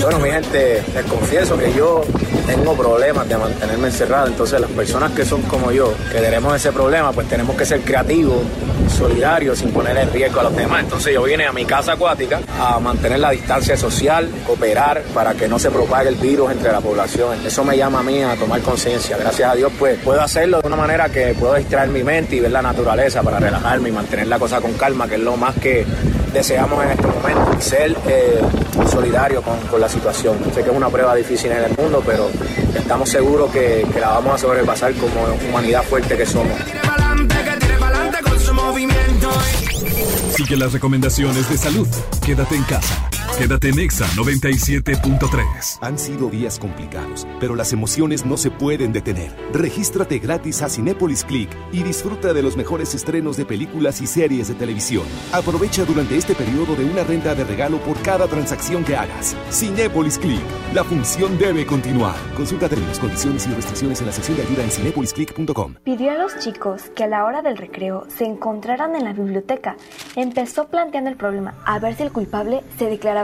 Bueno, mi gente, les confieso que yo tengo problemas de mantenerme encerrado, entonces las personas que son como yo, que tenemos ese problema, pues tenemos que ser creativos, solidarios, sin poner en riesgo a los demás. Entonces yo vine a mi casa acuática a mantener la distancia social, cooperar para que no se propague el virus entre la población. Eso me llama a mí a tomar conciencia. Gracias a Dios, pues puedo hacerlo de una manera que puedo distraer mi mente y ver la naturaleza para relajarme y mantener la cosa con calma, que es lo más que deseamos en este momento, ser eh, solidario con, con, la situación. Sé que es una prueba difícil en el mundo, pero estamos seguros que, la vamos a sobrepasar como humanidad fuerte que somos. Sigue las recomendaciones de salud. Quédate en casa. Quédate en Exa 97.3. Han sido días complicados, pero las emociones no se pueden detener. Regístrate gratis a Cinépolis Click y disfruta de los mejores estrenos de películas y series de televisión. Aprovecha durante este periodo de una renta de regalo por cada transacción que hagas. Cinépolis Click. La función debe continuar. Consulta términos, condiciones y restricciones en la sección de ayuda en cinépolisclick.com. Pidió a los chicos que a la hora del recreo se encontraran en la biblioteca. Empezó planteando el problema a ver si el culpable se declaraba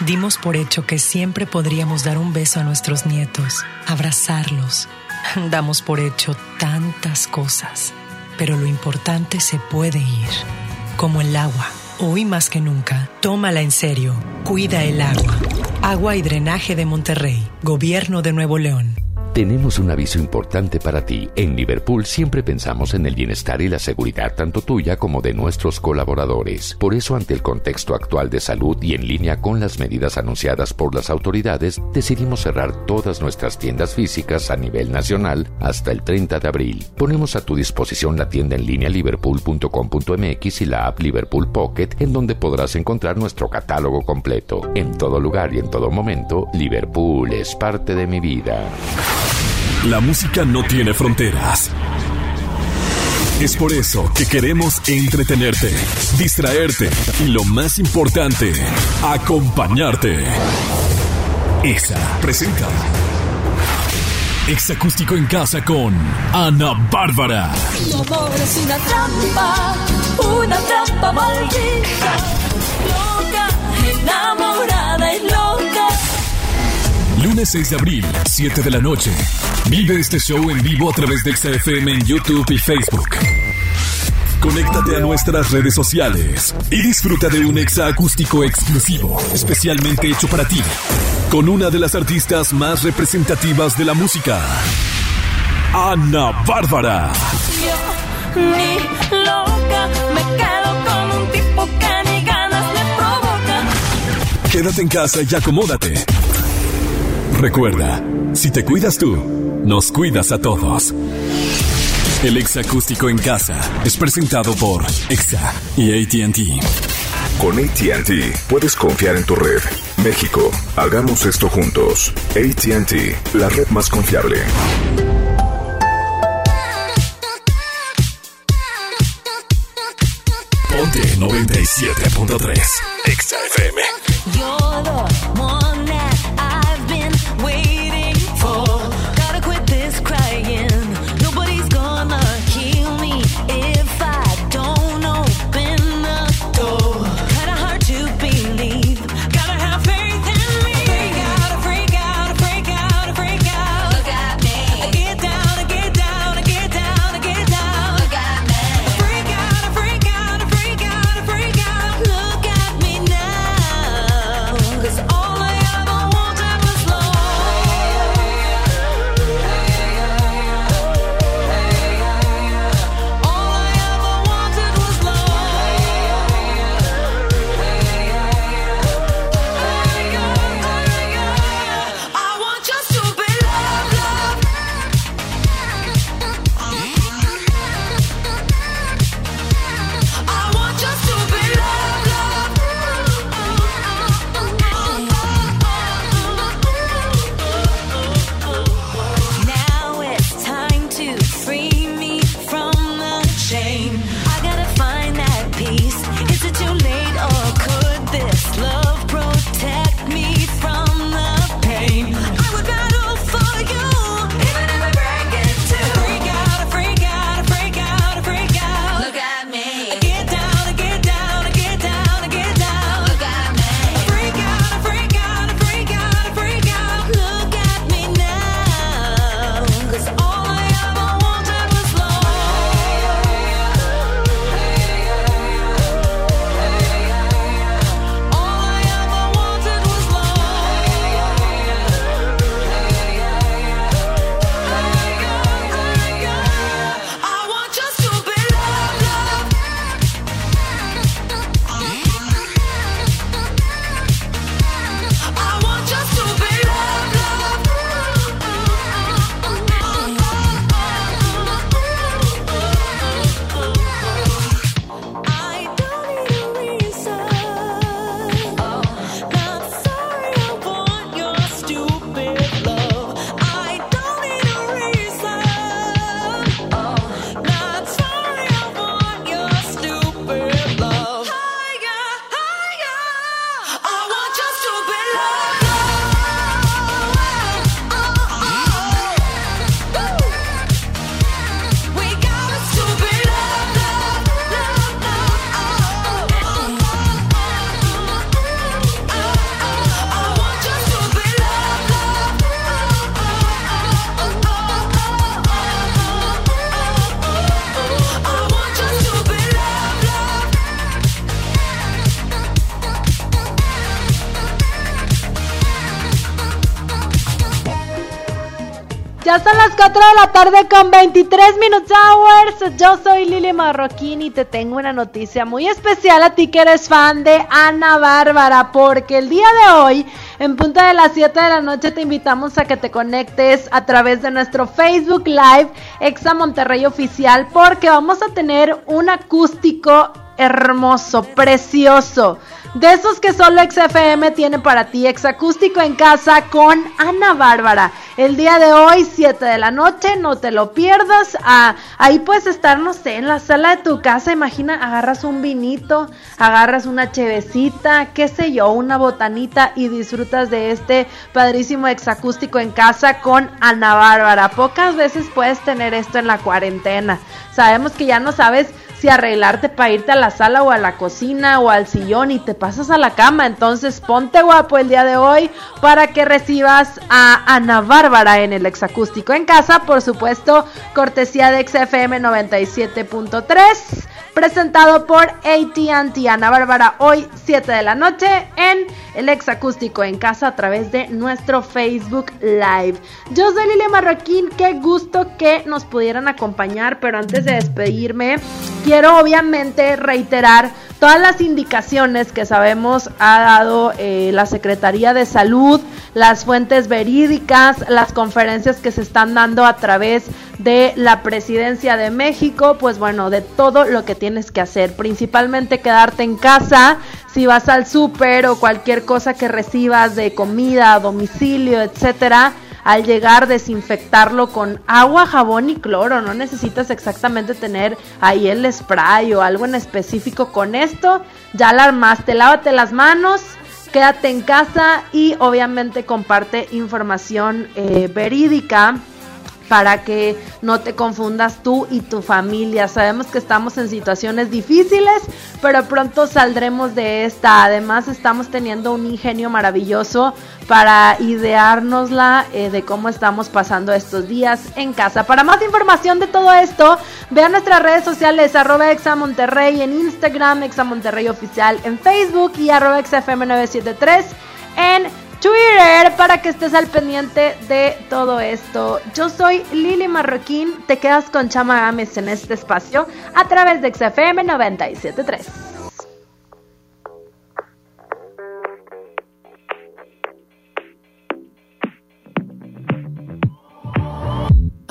Dimos por hecho que siempre podríamos dar un beso a nuestros nietos, abrazarlos. Damos por hecho tantas cosas, pero lo importante se puede ir, como el agua. Hoy más que nunca, tómala en serio. Cuida el agua. Agua y Drenaje de Monterrey, Gobierno de Nuevo León. Tenemos un aviso importante para ti. En Liverpool siempre pensamos en el bienestar y la seguridad tanto tuya como de nuestros colaboradores. Por eso, ante el contexto actual de salud y en línea con las medidas anunciadas por las autoridades, decidimos cerrar todas nuestras tiendas físicas a nivel nacional hasta el 30 de abril. Ponemos a tu disposición la tienda en línea liverpool.com.mx y la app Liverpool Pocket, en donde podrás encontrar nuestro catálogo completo. En todo lugar y en todo momento, Liverpool es parte de mi vida. La música no tiene fronteras. Es por eso que queremos entretenerte, distraerte y lo más importante, acompañarte. EXA presenta Exacústico en casa con Ana Bárbara. Tu amor es una trampa, una trampa maldita. Loca, enamorada. Lunes 6 de abril, 7 de la noche. Vive este show en vivo a través de XFM en YouTube y Facebook. Conéctate a nuestras redes sociales y disfruta de un exa acústico exclusivo, especialmente hecho para ti, con una de las artistas más representativas de la música, Ana Bárbara. Yo, ni loca, me quedo con un tipo que ni ganas me provoca. Quédate en casa y acomódate. Recuerda, si te cuidas tú, nos cuidas a todos. El Exa Acústico en Casa es presentado por Exa y ATT. Con ATT puedes confiar en tu red. México, hagamos esto juntos. ATT, la red más confiable. Ponte 97.3 Exa FM. 4 de la tarde con 23 Minutes Hours. Yo soy Lili Marroquín y te tengo una noticia muy especial a ti que eres fan de Ana Bárbara, porque el día de hoy, en punta de las 7 de la noche, te invitamos a que te conectes a través de nuestro Facebook Live Exa Monterrey Oficial, porque vamos a tener un acústico hermoso, precioso. De esos que solo XFM tiene para ti, exacústico en casa con Ana Bárbara. El día de hoy, 7 de la noche, no te lo pierdas. Ah, ahí puedes estar, no sé, en la sala de tu casa. Imagina, agarras un vinito, agarras una chevecita, qué sé yo, una botanita y disfrutas de este padrísimo exacústico en casa con Ana Bárbara. Pocas veces puedes tener esto en la cuarentena. Sabemos que ya no sabes si arreglarte para irte a la sala o a la cocina o al sillón y te pasas a la cama. Entonces ponte guapo el día de hoy para que recibas a Ana Bárbara en el exacústico en casa. Por supuesto, cortesía de XFM 97.3. Presentado por ATT Ana Bárbara hoy 7 de la noche en el exacústico en casa a través de nuestro Facebook Live. Yo soy Lilia Marroquín, qué gusto que nos pudieran acompañar, pero antes de despedirme, quiero obviamente reiterar todas las indicaciones que sabemos ha dado eh, la Secretaría de Salud, las fuentes verídicas, las conferencias que se están dando a través de la presidencia de México, pues bueno, de todo lo que tienes que hacer, principalmente quedarte en casa, si vas al súper o cualquier cosa que recibas de comida, domicilio, etcétera, al llegar desinfectarlo con agua, jabón y cloro. No necesitas exactamente tener ahí el spray o algo en específico con esto. Ya la armaste, lávate las manos. Quédate en casa y obviamente comparte información eh, verídica para que no te confundas tú y tu familia. Sabemos que estamos en situaciones difíciles, pero pronto saldremos de esta. Además, estamos teniendo un ingenio maravilloso para ideárnosla eh, de cómo estamos pasando estos días en casa. Para más información de todo esto, vean nuestras redes sociales, arroba Exa Monterrey en Instagram, Exa Monterrey Oficial en Facebook y arroba XFM973 en Twitter para que estés al pendiente de todo esto. Yo soy Lili Marroquín, te quedas con Chama Games en este espacio a través de XFM 973.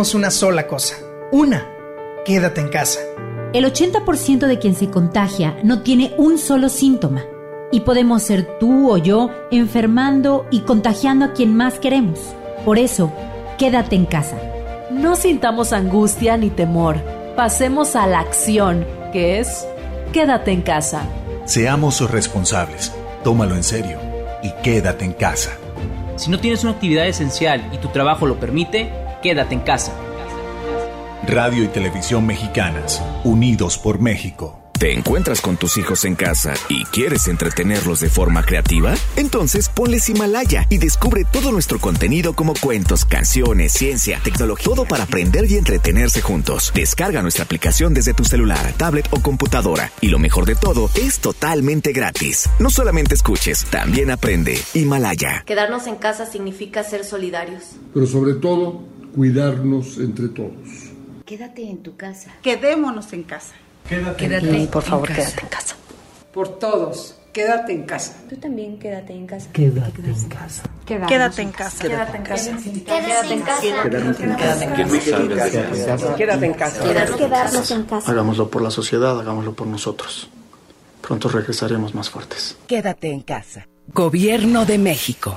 pedimos una sola cosa. Una. Quédate en casa. El 80% de quien se contagia no tiene un solo síntoma. Y podemos ser tú o yo enfermando y contagiando a quien más queremos. Por eso, quédate en casa. No sintamos angustia ni temor. Pasemos a la acción, que es quédate en casa. Seamos responsables, tómalo en serio y quédate en casa. Si no tienes una actividad esencial y tu trabajo lo permite, quédate en casa. Radio y Televisión Mexicanas, unidos por México. ¿Te encuentras con tus hijos en casa y quieres entretenerlos de forma creativa? Entonces ponles Himalaya y descubre todo nuestro contenido como cuentos, canciones, ciencia, tecnología, todo para aprender y entretenerse juntos. Descarga nuestra aplicación desde tu celular, tablet o computadora y lo mejor de todo es totalmente gratis. No solamente escuches, también aprende. Himalaya. Quedarnos en casa significa ser solidarios. Pero sobre todo, cuidarnos entre todos. Quédate en tu casa. Quedémonos en casa. Quédate, Quédate por favor, en quédate en casa. Por todos, quédate en casa. Tú también quédate en casa. Quédate en casa. Quédate en casa. Quédate en casa. Quédate en casa. Quédate en casa. Quedarnos en casa. Hagámoslo por la sociedad, hagámoslo por nosotros. Pronto regresaremos más fuertes. Quédate en casa. Gobierno de México.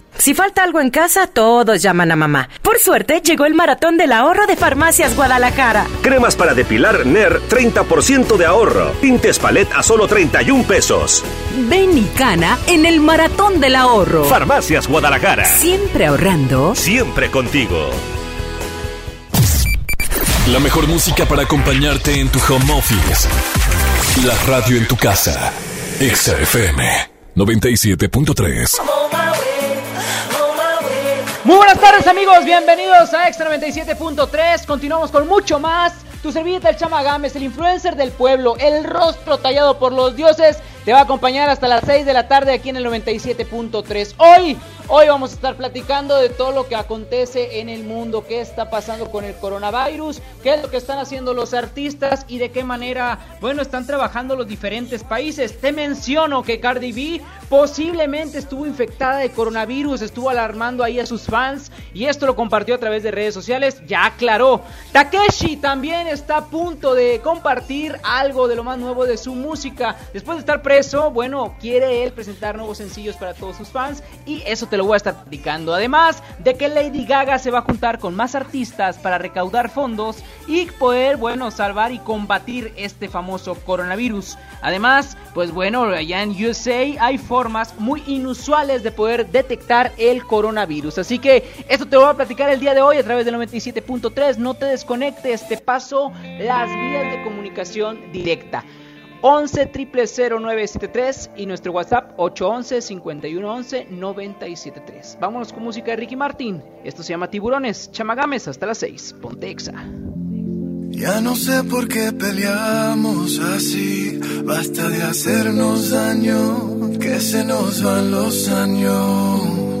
Si falta algo en casa, todos llaman a mamá. Por suerte, llegó el maratón del ahorro de Farmacias Guadalajara. Cremas para depilar NER 30% de ahorro. Tintes Palet a solo 31 pesos. Ven y cana en el maratón del ahorro. Farmacias Guadalajara. Siempre ahorrando. Siempre contigo. La mejor música para acompañarte en tu home office. La radio en tu casa. Exa FM 97.3. Muy buenas tardes amigos, bienvenidos a Extra 97.3. Continuamos con mucho más. Tu servilleta el Chama Gámez, el influencer del pueblo, el rostro tallado por los dioses, te va a acompañar hasta las 6 de la tarde aquí en el 97.3. Hoy, hoy vamos a estar platicando de todo lo que acontece en el mundo, qué está pasando con el coronavirus, qué es lo que están haciendo los artistas y de qué manera, bueno, están trabajando los diferentes países. Te menciono que Cardi B posiblemente estuvo infectada de coronavirus, estuvo alarmando ahí a sus fans y esto lo compartió a través de redes sociales, ya aclaró. Takeshi también está a punto de compartir algo de lo más nuevo de su música. Después de estar preso, bueno, quiere él presentar nuevos sencillos para todos sus fans y eso te lo voy a estar platicando. Además de que Lady Gaga se va a juntar con más artistas para recaudar fondos y poder, bueno, salvar y combatir este famoso coronavirus. Además, pues bueno, allá en USA hay formas muy inusuales de poder detectar el coronavirus. Así que esto te lo voy a platicar el día de hoy a través del 97.3. No te desconectes, te paso las vías de comunicación directa. 11 0973 y nuestro WhatsApp 811 5111 973. Vámonos con música de Ricky Martin. Esto se llama Tiburones. Chamagames hasta las 6. Pontexa. Ya no sé por qué peleamos así. Basta de hacernos daño, que se nos van los años.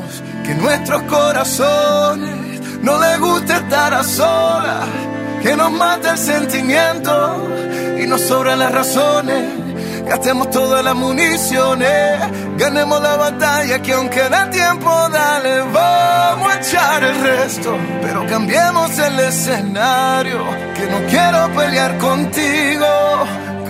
que nuestros corazones no les gusta estar a solas. Que nos mata el sentimiento y nos sobran las razones. Gastemos todas las municiones, ganemos la batalla que aunque da tiempo, dale, vamos a echar el resto. Pero cambiemos el escenario, que no quiero pelear contigo,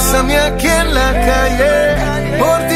bésame aquí en la calle, por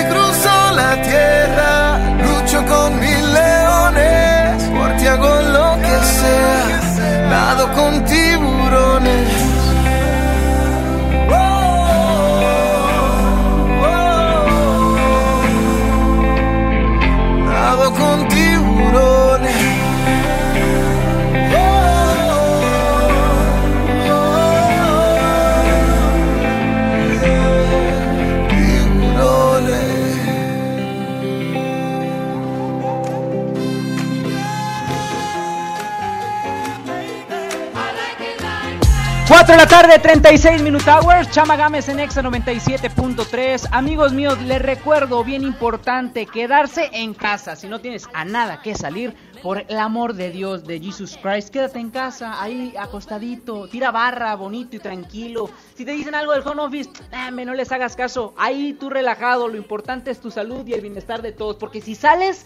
4 de la tarde, 36 Minute Hours. Chama Gámez en Exa 97.3. Amigos míos, les recuerdo, bien importante, quedarse en casa. Si no tienes a nada que salir, por el amor de Dios, de Jesus Christ, quédate en casa, ahí acostadito, tira barra, bonito y tranquilo. Si te dicen algo del home office, dame, no les hagas caso. Ahí tú relajado, lo importante es tu salud y el bienestar de todos. Porque si sales,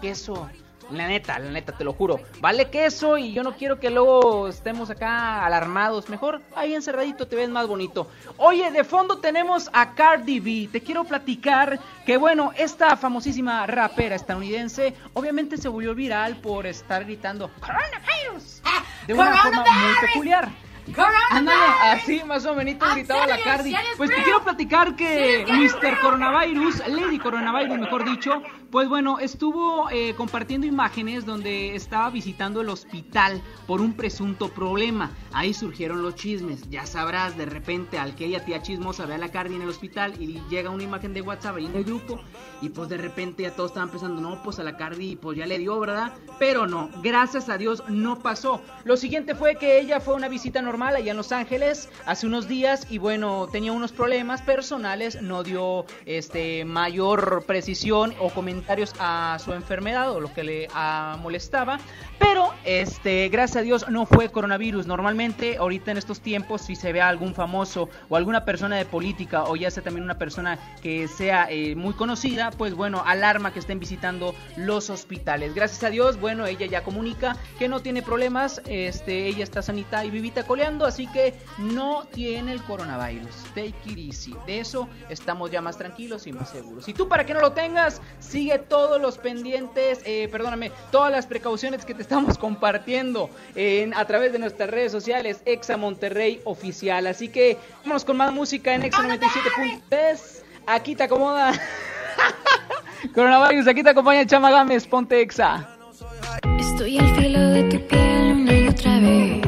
que eso la neta, la neta, te lo juro. Vale queso y yo no quiero que luego estemos acá alarmados. Mejor ahí encerradito te ves más bonito. Oye, de fondo tenemos a Cardi B. Te quiero platicar que, bueno, esta famosísima rapera estadounidense obviamente se volvió viral por estar gritando coronavirus de una forma muy Coronavirus. peculiar. Ándale, así más o menos gritaba la Cardi. Pues te quiero platicar que Mr. Coronavirus, Lady Coronavirus, mejor dicho, pues bueno, estuvo eh, compartiendo imágenes donde estaba visitando el hospital por un presunto problema. Ahí surgieron los chismes. Ya sabrás, de repente, al que ella tía chismosa ve a la Cardi en el hospital y llega una imagen de WhatsApp ahí en el grupo. Y pues de repente ya todos estaban pensando, no, pues a la Cardi pues ya le dio, ¿verdad? Pero no, gracias a Dios no pasó. Lo siguiente fue que ella fue a una visita normal allá en Los Ángeles hace unos días y bueno, tenía unos problemas personales, no dio este mayor precisión o a su enfermedad o lo que le molestaba, pero este gracias a Dios no fue coronavirus. Normalmente ahorita en estos tiempos si se ve a algún famoso o alguna persona de política o ya sea también una persona que sea eh, muy conocida, pues bueno, alarma que estén visitando los hospitales. Gracias a Dios, bueno, ella ya comunica que no tiene problemas, este, ella está sanita y vivita coleando, así que no tiene el coronavirus. Take it easy. De eso estamos ya más tranquilos y más seguros. Y tú para que no lo tengas, sigue todos los pendientes, eh, perdóname, todas las precauciones que te estamos compartiendo en, a través de nuestras redes sociales, Exa Monterrey Oficial. Así que vámonos con más música en Exa 97.3. Aquí te acomoda. Coronavirus, aquí te acompaña Chama Gámez, ponte Exa. Estoy al filo de tu piel una y otra vez.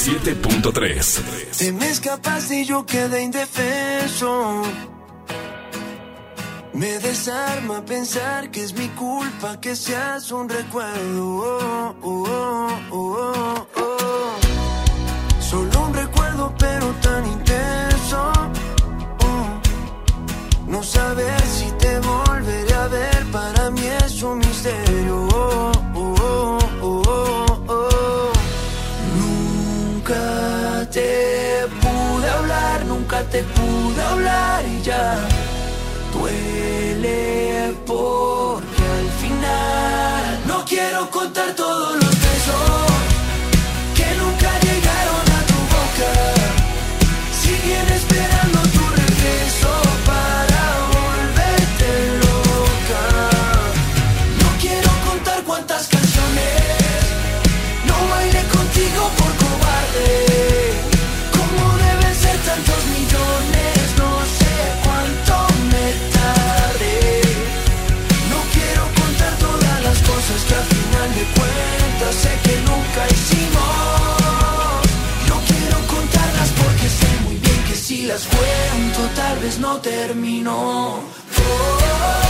97.3. Te me escapaste y yo quedé indefenso. Me desarma pensar que es mi culpa que seas un recuerdo. Oh, oh, oh, oh, oh. Duele porque al final no quiero contar todos los nunca. No quiero contarlas porque sé muy bien que si las cuento tal vez no termino. Si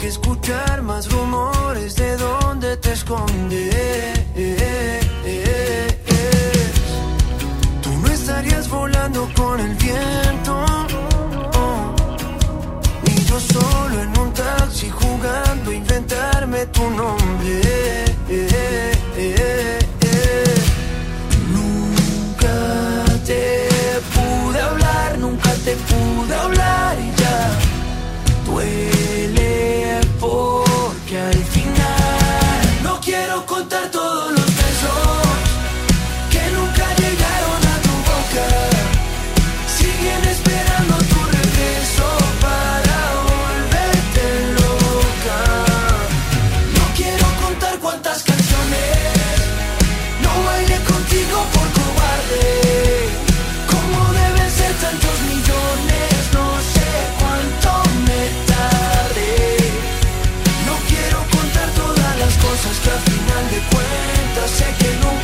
que escuchar más rumores de dónde te escondes. Tú no estarías volando con el viento, oh, ni yo solo en un taxi jugando inventarme tu nombre. Nunca te pude hablar, nunca te pude hablar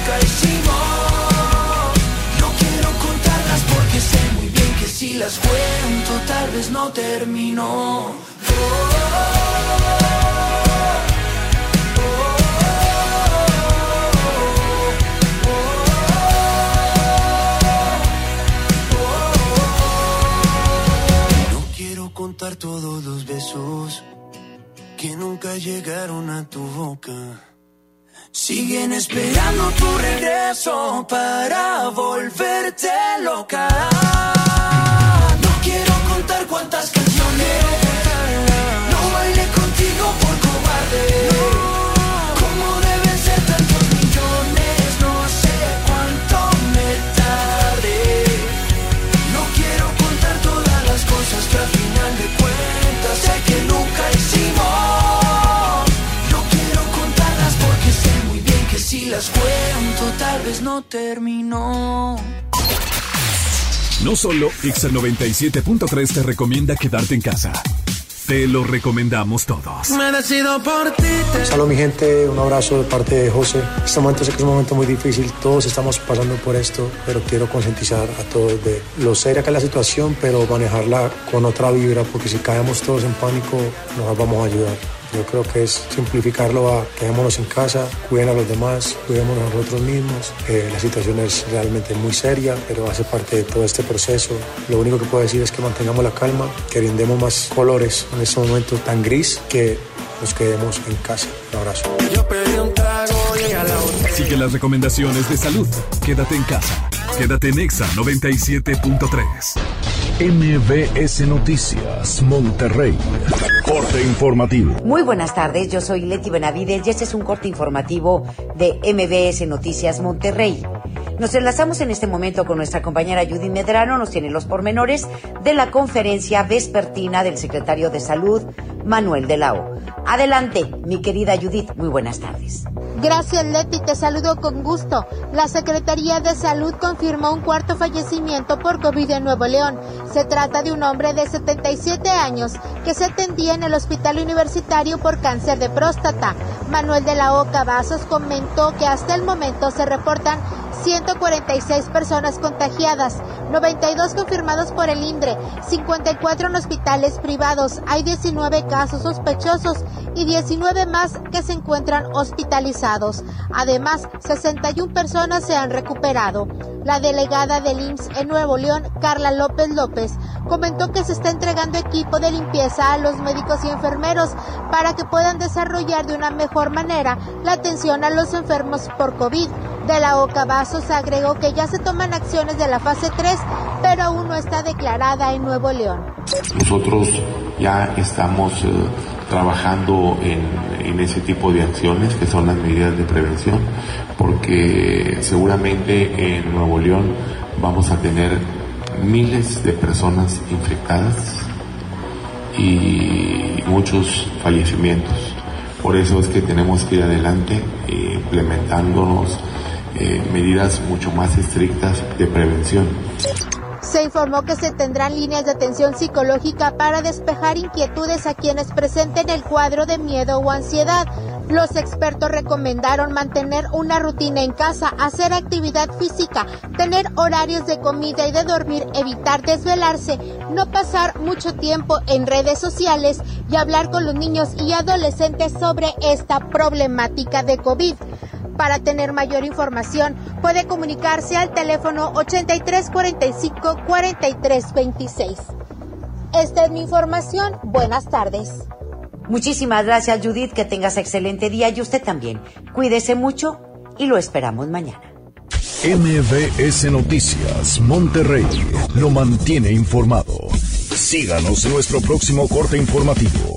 nunca. No quiero contarlas porque sé muy bien que si las cuento tal vez no termino. No quiero contar todos los besos que nunca llegaron a tu boca. Siguen esperando tu regreso para volverte loca. No quiero contar cuántas canciones no bailé contigo por cobarde. ¿Cómo deben ser tantos millones? No sé cuánto me tardé. No quiero contar todas las cosas que al final de cuentas sé que nunca hicimos. No terminó. No solo Exa 97.3 te recomienda quedarte en casa. Te lo recomendamos todos. Me decido por ti. Salud mi gente, un abrazo de parte de José. Este momento sé que es un momento muy difícil, todos estamos pasando por esto, pero quiero concientizar a todos de lo seria que es la situación, pero manejarla con otra vibra, porque si caemos todos en pánico, nos vamos a ayudar. Yo creo que es simplificarlo a quedémonos en casa, cuiden a los demás, cuidémonos a nosotros mismos. Eh, la situación es realmente muy seria, pero hace parte de todo este proceso. Lo único que puedo decir es que mantengamos la calma, que brindemos más colores en este momento tan gris, que nos quedemos en casa. Un abrazo. Yo pedí un Sigue las recomendaciones de salud. Quédate en casa. Quédate en Exa 97.3. MBS Noticias, Monterrey. Corte informativo. Muy buenas tardes, yo soy Leti Benavides y este es un corte informativo de MBS Noticias Monterrey. Nos enlazamos en este momento con nuestra compañera Judy Medrano, nos tiene los pormenores de la conferencia vespertina del secretario de Salud, Manuel de la O. Adelante, mi querida Judith, muy buenas tardes. Gracias Leti, te saludo con gusto. La Secretaría de Salud confirmó un cuarto fallecimiento por COVID en Nuevo León. Se trata de un hombre de 77 años que se atendía en el hospital universitario por cáncer de próstata. Manuel de la O Cavazos comentó que hasta el momento se reportan 146 personas contagiadas, 92 confirmados por el INDRE, 54 en hospitales privados, hay 19 casos sospechosos y 19 más que se encuentran hospitalizados. Además, 61 personas se han recuperado. La delegada del IMSS en Nuevo León, Carla López López, comentó que se está entregando equipo de limpieza a los médicos y enfermeros para que puedan desarrollar de una mejor manera la atención a los enfermos por COVID. De la OCA Vasos agregó que ya se toman acciones de la fase 3, pero aún no está declarada en Nuevo León. Nosotros ya estamos eh, trabajando en, en ese tipo de acciones que son las medidas de prevención, porque seguramente en Nuevo León vamos a tener miles de personas infectadas y muchos fallecimientos. Por eso es que tenemos que ir adelante eh, implementándonos eh, medidas mucho más estrictas de prevención. Se informó que se tendrán líneas de atención psicológica para despejar inquietudes a quienes presenten el cuadro de miedo o ansiedad. Los expertos recomendaron mantener una rutina en casa, hacer actividad física, tener horarios de comida y de dormir, evitar desvelarse, no pasar mucho tiempo en redes sociales y hablar con los niños y adolescentes sobre esta problemática de COVID. Para tener mayor información, puede comunicarse al teléfono 8345-4326. Esta es mi información. Buenas tardes. Muchísimas gracias Judith, que tengas excelente día y usted también. Cuídese mucho y lo esperamos mañana. MBS Noticias, Monterrey. Lo mantiene informado. Síganos en nuestro próximo corte informativo.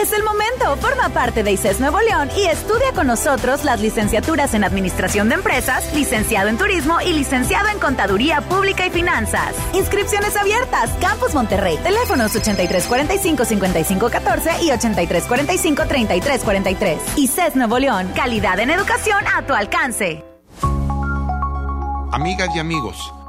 Es el momento. Forma parte de ICES Nuevo León y estudia con nosotros las licenciaturas en Administración de Empresas, licenciado en Turismo y licenciado en Contaduría Pública y Finanzas. Inscripciones abiertas. Campus Monterrey. Teléfonos 8345-5514 y 8345-3343. ICES Nuevo León. Calidad en educación a tu alcance. Amigas y amigos,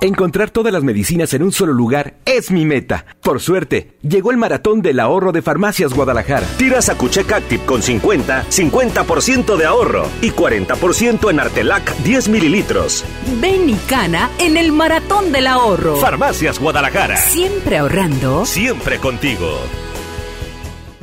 Encontrar todas las medicinas en un solo lugar es mi meta. Por suerte, llegó el maratón del ahorro de Farmacias Guadalajara. Tira Sacuchec Active con 50, 50% de ahorro y 40% en Artelac 10 mililitros. Ven y cana en el maratón del ahorro. Farmacias Guadalajara. Siempre ahorrando. Siempre contigo.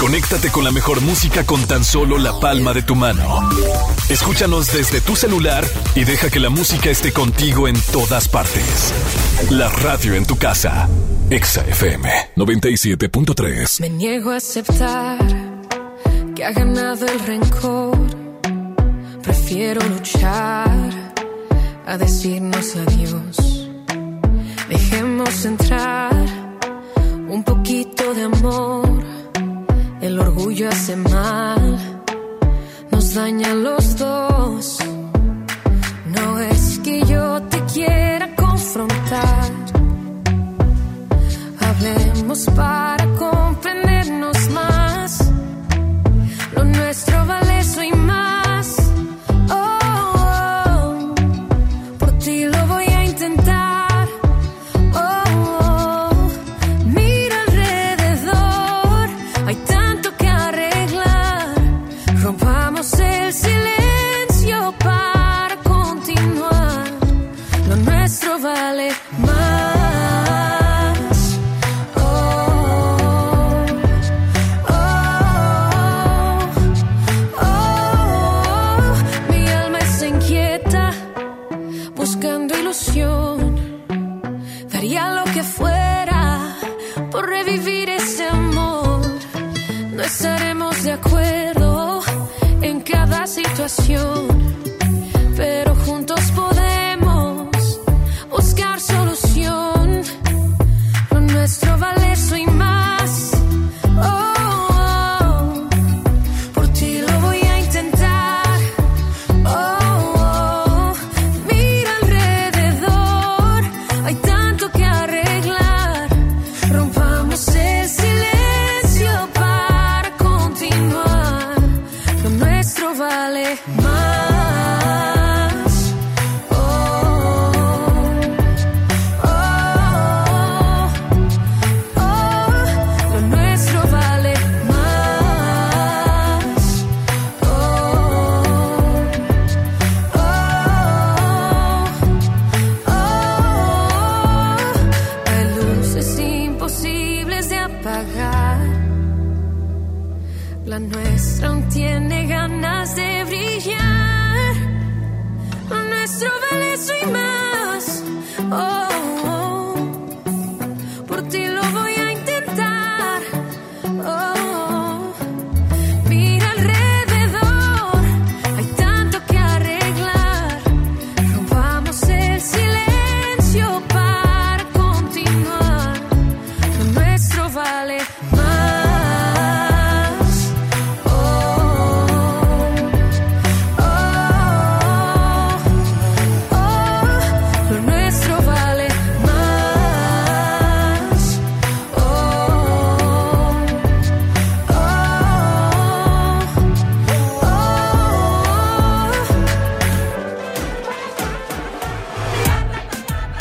Conéctate con la mejor música con tan solo la palma de tu mano. Escúchanos desde tu celular y deja que la música esté contigo en todas partes. La radio en tu casa. Exa FM 97.3. Me niego a aceptar que ha ganado el rencor. Prefiero luchar a decirnos adiós. Dejemos entrar un poquito de amor. El orgullo hace mal, nos daña a los dos. No es que yo te quiera confrontar. Hablemos para comprendernos más. Lo nuestro vale situación,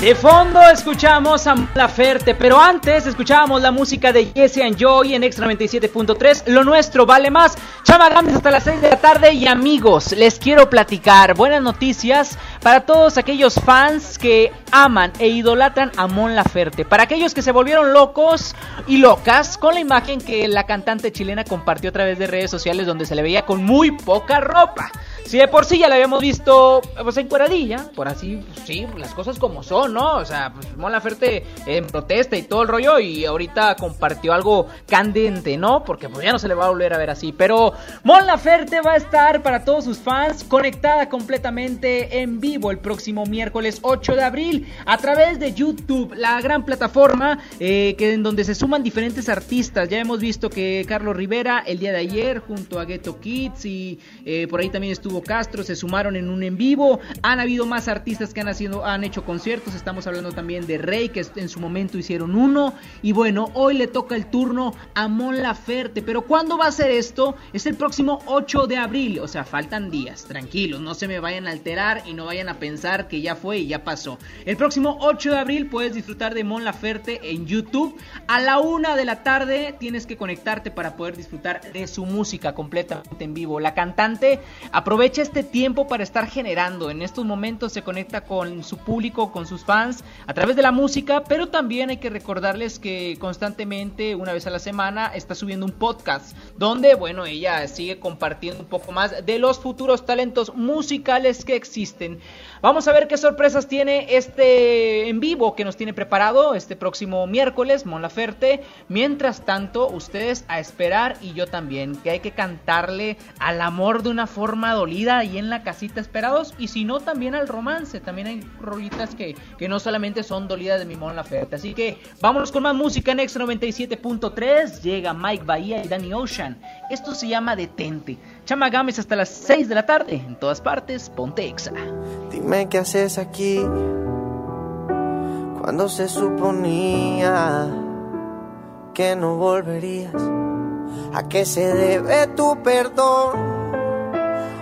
De fondo escuchamos a La Ferte, pero antes escuchábamos la música de Jesse and Joy en Extra 97.3. Lo nuestro vale más. Chama Gámez hasta las 6 de la tarde y amigos, les quiero platicar buenas noticias para todos aquellos fans que aman e idolatran a Mon Laferte. Para aquellos que se volvieron locos y locas con la imagen que la cantante chilena compartió a través de redes sociales donde se le veía con muy poca ropa. Si de por sí ya la habíamos visto pues encueradilla, por así, pues, sí, las cosas como son, ¿no? O sea, pues Mon Laferte en protesta y todo el rollo y ahorita compartió algo candente, ¿no? Porque pues ya no se le va a volver a ver así, pero Mon Laferte va a estar para todos sus fans conectada completamente en vivo el próximo miércoles 8 de abril a través de YouTube, la gran plataforma eh, que en donde se suman diferentes artistas. Ya hemos visto que Carlos Rivera el día de ayer junto a Ghetto Kids y eh, por ahí también estuvo Castro, se sumaron en un en vivo. Han habido más artistas que han, haciendo, han hecho conciertos. Estamos hablando también de Rey, que en su momento hicieron uno. Y bueno, hoy le toca el turno a Mon Laferte. Pero ¿cuándo va a ser esto? Es el próximo 8 de abril. O sea, faltan días. Tranquilos, no se me vayan a alterar y no vayan a pensar que ya fue y ya pasó. El próximo 8 de abril puedes disfrutar de Mon Laferte en YouTube. A la una de la tarde tienes que conectarte para poder disfrutar de su música completamente en vivo. La cantante aprovecha este tiempo para estar generando. En estos momentos se conecta con su público, con sus fans, a través de la música, pero también hay que recordarles que constantemente, una vez a la semana, está subiendo un podcast donde, bueno, ella sigue compartiendo un poco más de los futuros talentos musicales que existen. Vamos a ver qué sorpresas tiene este en vivo que nos tiene preparado este próximo miércoles, Mon Laferte. Mientras tanto, ustedes a esperar y yo también, que hay que cantarle al amor de una forma dolida ahí en la casita esperados y si no también al romance. También hay rolitas que, que no solamente son dolidas de mi Mon Laferte. Así que vámonos con más música en Extra 97.3. Llega Mike Bahía y Danny Ocean. Esto se llama Detente. Chama Games hasta las 6 de la tarde. En todas partes, ponte Exa. Dime qué haces aquí cuando se suponía que no volverías. ¿A qué se debe tu perdón?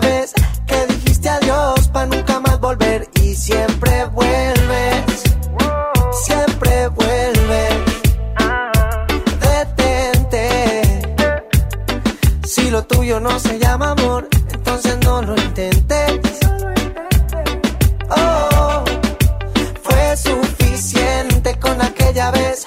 Que dijiste adiós para nunca más volver y siempre vuelves. Siempre vuelves. Detente. Si lo tuyo no se llama amor, entonces no lo intentes. Oh, fue suficiente con aquella vez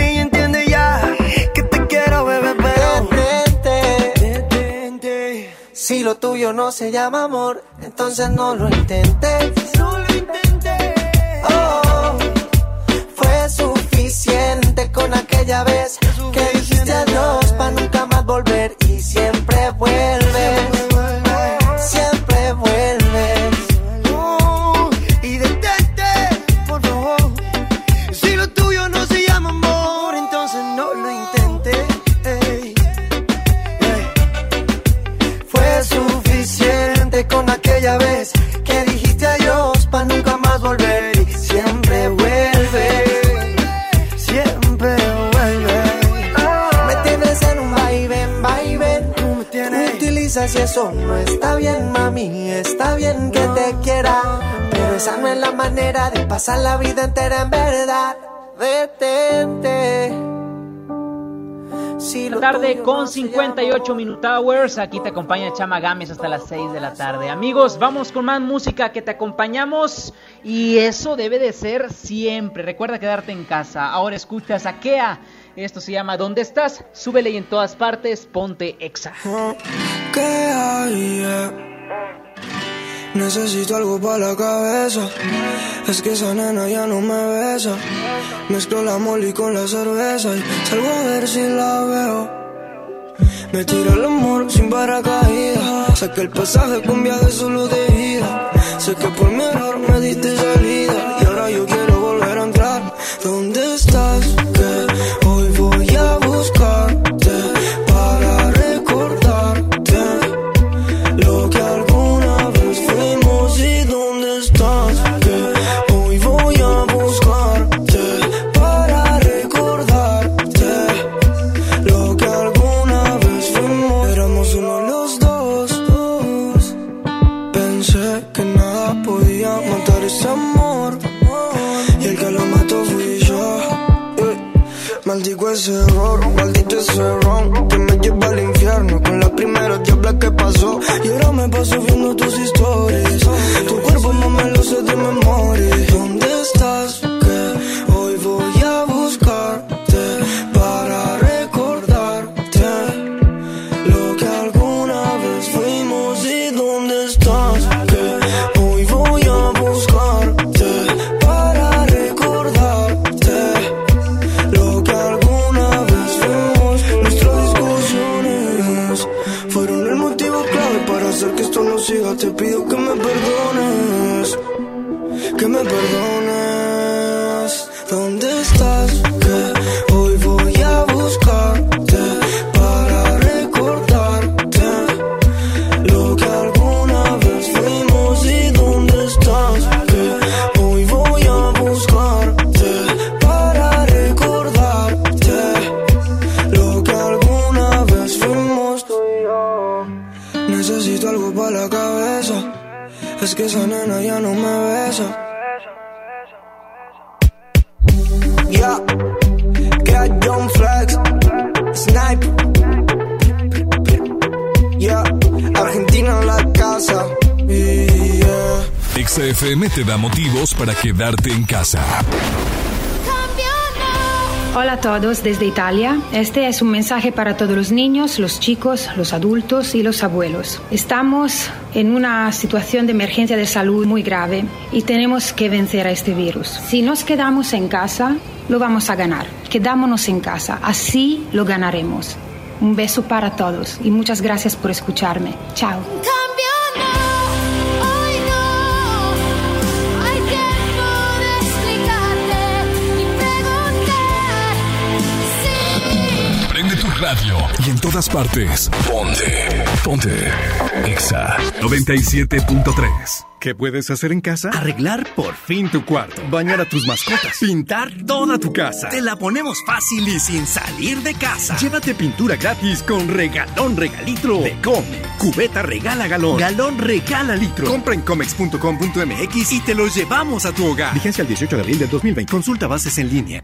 lo tuyo no se llama amor, entonces no lo intentes. No lo intentes. Oh, fue suficiente con aquella vez que dijiste adiós para nunca más volver y siempre vuelves. Bien, mami. Está bien que te quiera, pero esa no es la manera de pasar la vida entera en verdad. Detente. Si lo tarde con no se 58 Minute Hours. Aquí te acompaña Chama Games hasta las 6 de la tarde. Amigos, vamos con más música que te acompañamos. Y eso debe de ser siempre. Recuerda quedarte en casa. Ahora escuchas a Kea. Esto se llama ¿Dónde estás? Súbele y en todas partes ponte exa. ¿Qué hay? eh? Necesito algo para la cabeza. Es que esa nena ya no me besa. Mezclo la molly con la cerveza y salgo a ver si la veo. Me tiro el amor sin paracaídas. Sé que el pasaje cambia de solo de ida. Sé que por mi error me diste salida. Ese error, maldito ese ron Que me lleva al infierno. Con la primera diabla que pasó Y ahora me paso viendo tus historias. Tu cuerpo no me lo sé de memoria. ¿Dónde estás? Besa. Ya, que John Flex, Snipe. Ya, Argentina en la casa. Yeah. XFM te da motivos para quedarte en casa. Hola a todos desde Italia. Este es un mensaje para todos los niños, los chicos, los adultos y los abuelos. Estamos en una situación de emergencia de salud muy grave y tenemos que vencer a este virus. Si nos quedamos en casa, lo vamos a ganar. Quedámonos en casa, así lo ganaremos. Un beso para todos y muchas gracias por escucharme. Chao. Radio y en todas partes. Ponte. Ponte. Exa 97.3. ¿Qué puedes hacer en casa? Arreglar por fin tu cuarto. Bañar a tus mascotas. Pintar toda tu casa. Te la ponemos fácil y sin salir de casa. Llévate pintura gratis con regalón regalitro de Come. Cubeta regala galón. Galón regala litro. Compra en comex.com.mx y te lo llevamos a tu hogar. Vigencia el 18 de abril del 2020. Consulta bases en línea.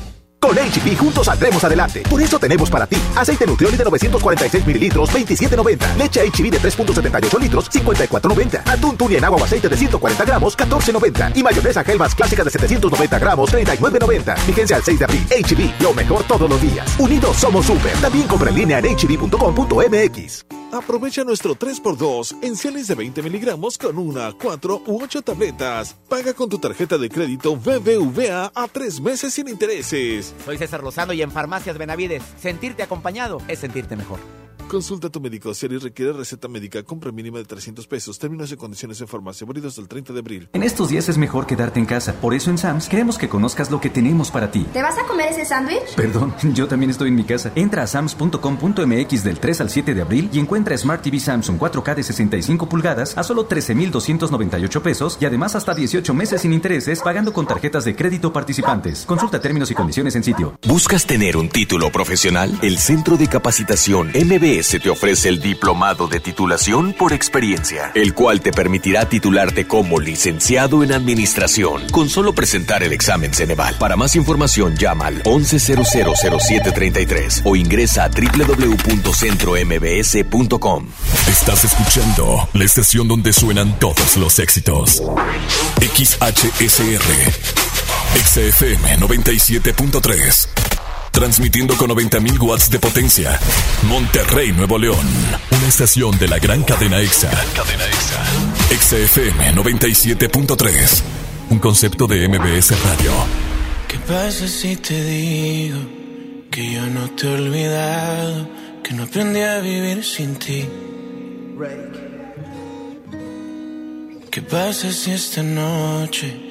Con HB juntos saldremos adelante. Por eso tenemos para ti aceite Nutrioli de 946 mililitros, 27.90. Leche HB de 3.78 litros, 54.90. Atún tuni en agua o aceite de 140 gramos, 14.90. Y mayonesa Hellmann's clásica de 790 gramos, 39.90. Vigencia al 6 de abril. HB, lo mejor todos los días. Unidos somos super. También compra en línea en hb.com.mx. Aprovecha nuestro 3x2 en Cialis de 20 miligramos con una, 4 u 8 tabletas. Paga con tu tarjeta de crédito BBVA a 3 meses sin intereses. Soy César Lozano y en Farmacias Benavides, sentirte acompañado es sentirte mejor. Consulta a tu médico. Si requiere receta médica, compra mínima de 300 pesos. Términos y condiciones en farmacia. Válidos del 30 de abril. En estos días es mejor quedarte en casa. Por eso en Sams queremos que conozcas lo que tenemos para ti. ¿Te vas a comer ese sándwich? Perdón, yo también estoy en mi casa. Entra a sams.com.mx del 3 al 7 de abril y encuentra Smart TV Samsung 4K de 65 pulgadas a solo 13,298 pesos y además hasta 18 meses sin intereses pagando con tarjetas de crédito participantes. Consulta términos y condiciones en sitio. ¿Buscas tener un título profesional? El Centro de Capacitación MBS MBS te ofrece el diplomado de titulación por experiencia, el cual te permitirá titularte como licenciado en administración con solo presentar el examen Ceneval. Para más información llama al 11000733 o ingresa a www.centrombs.com. Estás escuchando la estación donde suenan todos los éxitos. XHSR. XFM 97.3. Transmitiendo con 90.000 watts de potencia. Monterrey, Nuevo León. Una estación de la gran cadena EXA. cadena EXA. XFM 97.3. Un concepto de MBS Radio. ¿Qué pasa si te digo que yo no te he olvidado? Que no aprendí a vivir sin ti. ¿Qué pasa si esta noche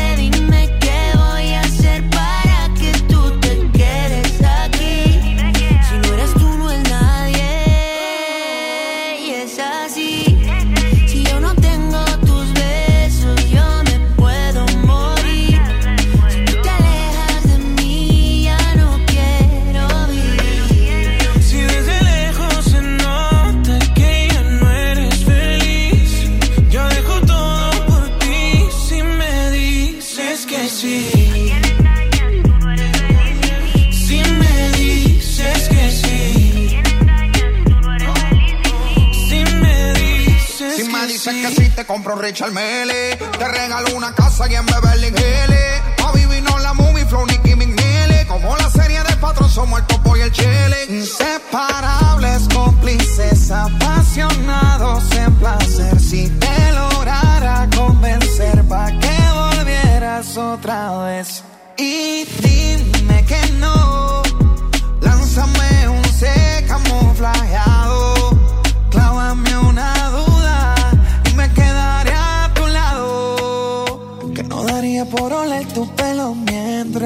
Te compro Richard Mele. Te regalo una casa y en Beverly Hills. A vivir no la movie, Flow, Nicky McNeely. Como la serie de patrón, somos el topo y el chile. Inseparables, cómplices, apasionados en placer. Si te lograra convencer, pa' que volvieras otra vez. Y dime que no. Lánzame un C camuflajeado. Clávame una duda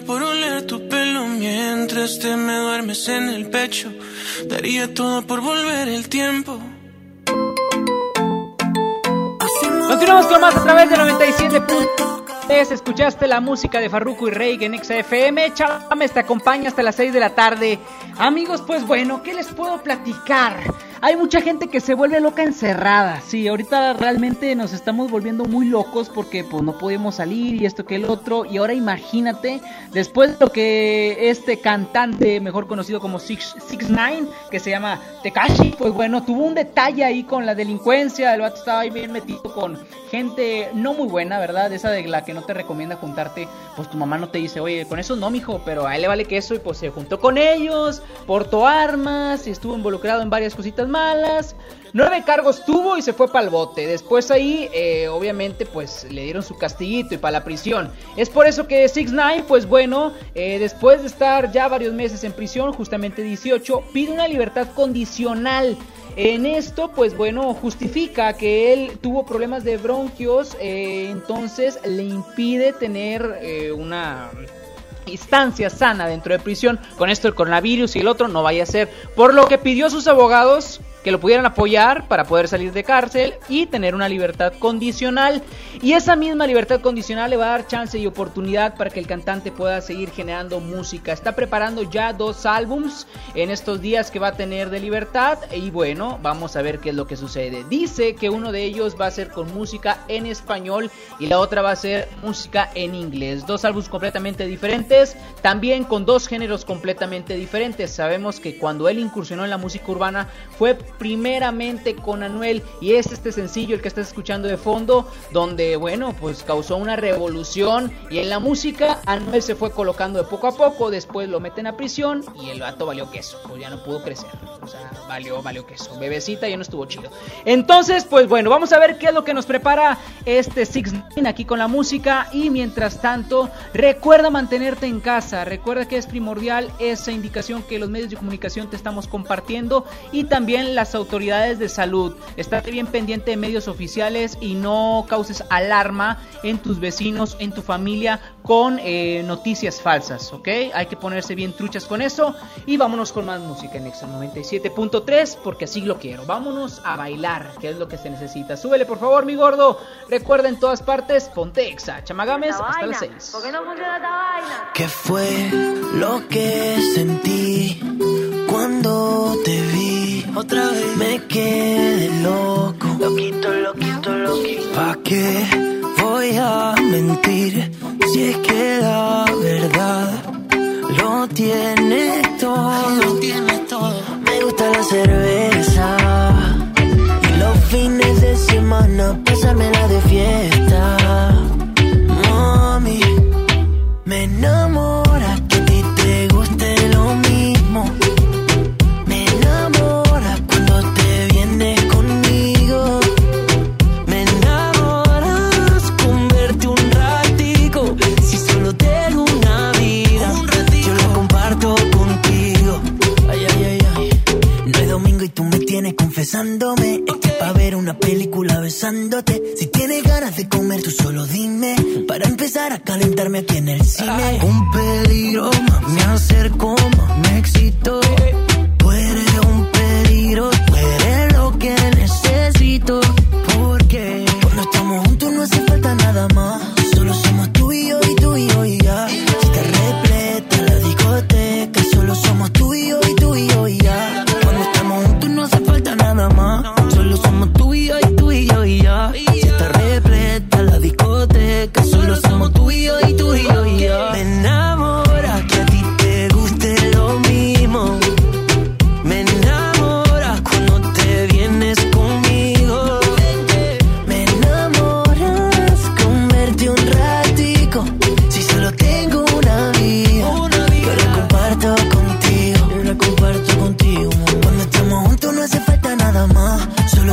Por oler tu pelo mientras te me duermes en el pecho, daría todo por volver el tiempo. Continuamos con más a través de 97.3. Escuchaste la música de Farruko y Rey en XFM. Chames te acompaña hasta las 6 de la tarde. Amigos, pues bueno, ¿qué les puedo platicar? Hay mucha gente que se vuelve loca encerrada. Sí, ahorita realmente nos estamos volviendo muy locos porque pues no podemos salir y esto que el otro. Y ahora imagínate, después de lo que este cantante, mejor conocido como Six, Six Nine, que se llama Tekashi, pues bueno, tuvo un detalle ahí con la delincuencia. El vato estaba ahí bien metido con gente no muy buena, ¿verdad? Esa de la que no te recomienda juntarte. Pues tu mamá no te dice, oye, con eso no, mijo, pero a él le vale que eso. Y pues se juntó con ellos, portó armas y estuvo involucrado en varias cositas malas. Nueve cargos tuvo y se fue para el bote. Después ahí, eh, obviamente, pues le dieron su castiguito y para la prisión. Es por eso que 6 9 pues bueno, eh, después de estar ya varios meses en prisión, justamente 18, pide una libertad condicional. En esto, pues bueno, justifica que él tuvo problemas de bronquios, eh, entonces le impide tener eh, una instancia sana dentro de prisión con esto el coronavirus y el otro no vaya a ser. Por lo que pidió a sus abogados que lo pudieran apoyar para poder salir de cárcel y tener una libertad condicional. Y esa misma libertad condicional le va a dar chance y oportunidad para que el cantante pueda seguir generando música. Está preparando ya dos álbums en estos días que va a tener de libertad y bueno, vamos a ver qué es lo que sucede. Dice que uno de ellos va a ser con música en español y la otra va a ser música en inglés. Dos álbumes completamente diferentes, también con dos géneros completamente diferentes. Sabemos que cuando él incursionó en la música urbana fue primeramente con Anuel y es este sencillo el que estás escuchando de fondo donde bueno pues causó una revolución y en la música Anuel se fue colocando de poco a poco después lo meten a prisión y el vato valió queso pues ya no pudo crecer o sea valió valió queso bebecita ya no estuvo chido. Entonces pues bueno vamos a ver qué es lo que nos prepara este Six Nine aquí con la música y mientras tanto recuerda mantenerte en casa recuerda que es primordial esa indicación que los medios de comunicación te estamos compartiendo y también las autoridades de salud. Estate bien pendiente de medios oficiales y no causes alarma en tus vecinos, en tu familia con eh, noticias falsas, ¿ok? Hay que ponerse bien truchas con eso y vámonos con más música en Exa 97.3 porque así lo quiero. Vámonos a bailar, que es lo que se necesita. Súbele por favor, mi gordo. Recuerda en todas partes, ponte Exa. Chamagames hasta las 6. ¿Por qué no funciona esta vaina? ¿Qué fue lo que sentí cuando te vi? Otra vez me quedé loco. Loquito, loquito, loquito. ¿Pa' qué voy a mentir si es que la verdad lo tiene todo? Lo tiene todo. Me gusta la cerveza y los fines de semana pasármela de fiesta. Mami, me enamora y tú me tienes confesándome. Estoy pa' ver una película besándote. Si tienes ganas de comer, tú solo dime. Para empezar a calentarme aquí en el cine. Un peligro, más me acerco, más me excito. Tú eres un peligro, tú eres lo que necesito. Porque cuando estamos juntos no hace falta nada más. Solo somos tú y yo y tú y yo y ya. Si te repleta la discoteca, solo somos tú y yo y tú y yo y ya. Solo somos tú y yo y tú y yo y ya. Si te repleta la discoteca, solo somos tú y yo y tú y yo y ya.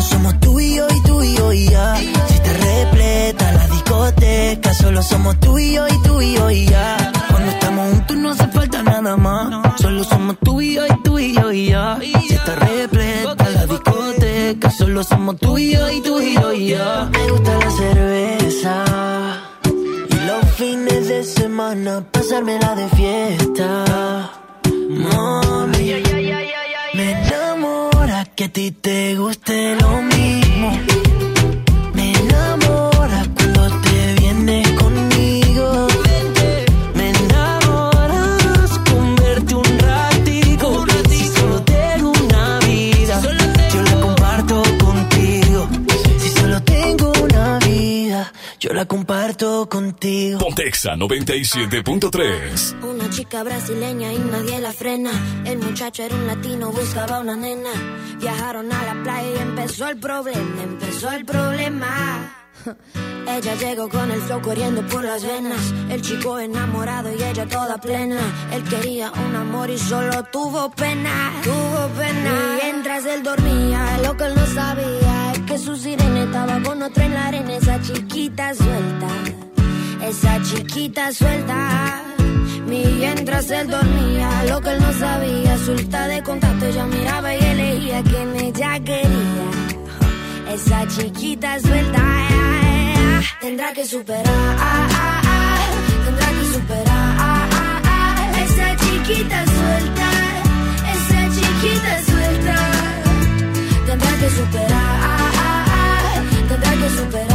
Somos tú y yo y tú y yo y ya. Si te repleta la discoteca, solo somos tú y yo y tú y yo y ya. Cuando estamos juntos no hace falta nada más. Solo somos tú y yo y tú y yo y ya. Si te repleta la discoteca, solo somos tú y yo y tú y yo y ya. Me gusta la cerveza y los fines de semana pasármela de fiesta. Mami, me que a ti te guste lo mismo. La comparto contigo. Pontexa 97.3. Una chica brasileña y nadie la frena. El muchacho era un latino, buscaba una nena. Viajaron a la playa y empezó el problema, empezó el problema. Ella llegó con el flow corriendo por las venas. El chico enamorado y ella toda plena. Él quería un amor y solo tuvo pena. Tuvo pena. Mientras él dormía, lo que él no sabía es que su sirena estaba con otro en la arena. Esa chiquita suelta. Esa chiquita suelta. Mientras él dormía, lo que él no sabía, suelta de contacto, ella miraba y elegía quien ella quería. Esa chiquita suelta, tendrá que superar, tendrá que superar. Esa chiquita suelta, esa chiquita suelta, tendrá que superar, tendrá que superar.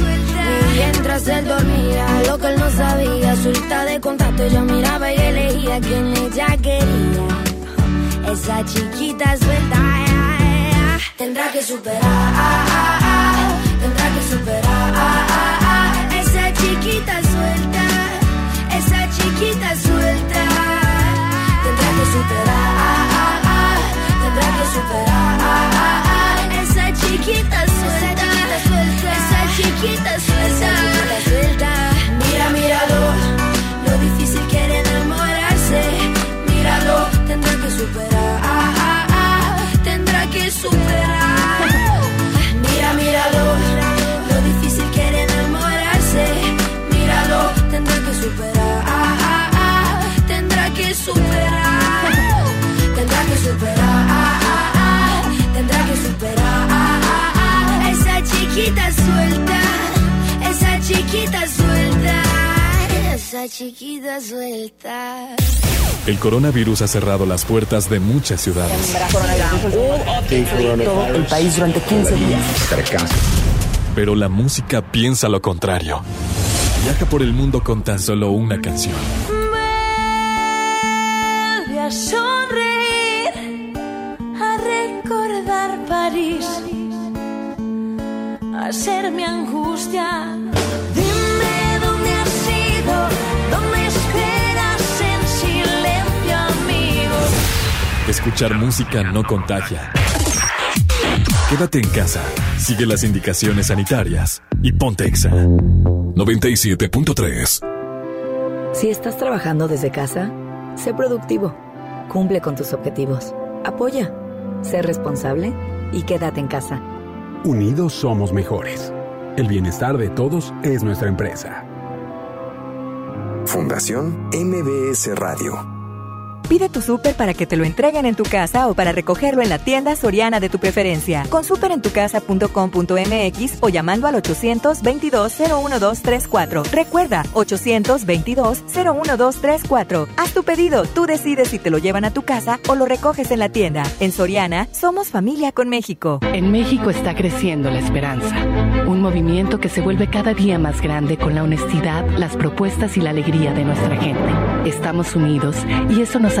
Mientras él dormía, lo que él no sabía, suelta de contacto, ella miraba y elegía quien ella quería. Esa chiquita suelta, tendrá que superar, tendrá que superar. Esa chiquita suelta, esa chiquita suelta, tendrá que superar, tendrá que superar. Esa chiquita suelta, esa chiquita suelta, Mira, míralo, lo difícil que enamorarse. Míralo, tendrá que superar, tendrá que superar, tendrá que superar, tendrá que superar. Esa chiquita suelta, esa chiquita suelta, esa chiquita suelta. El coronavirus ha cerrado las puertas de muchas ciudades. todo el país durante 15 días. Pero la música piensa lo contrario. Viaja por el mundo con tan solo una canción. Vuelve a sonreír, a recordar París, a ser mi angustia. Escuchar música no contagia. Quédate en casa, sigue las indicaciones sanitarias y ponte exa. 97.3 Si estás trabajando desde casa, sé productivo, cumple con tus objetivos, apoya, sé responsable y quédate en casa. Unidos somos mejores. El bienestar de todos es nuestra empresa. Fundación MBS Radio. Pide tu súper para que te lo entreguen en tu casa o para recogerlo en la tienda soriana de tu preferencia. Con superentucasa.com.mx o llamando al 822-01234. Recuerda, 822-01234. Haz tu pedido, tú decides si te lo llevan a tu casa o lo recoges en la tienda. En Soriana, somos familia con México. En México está creciendo la esperanza, un movimiento que se vuelve cada día más grande con la honestidad, las propuestas y la alegría de nuestra gente. Estamos unidos y eso nos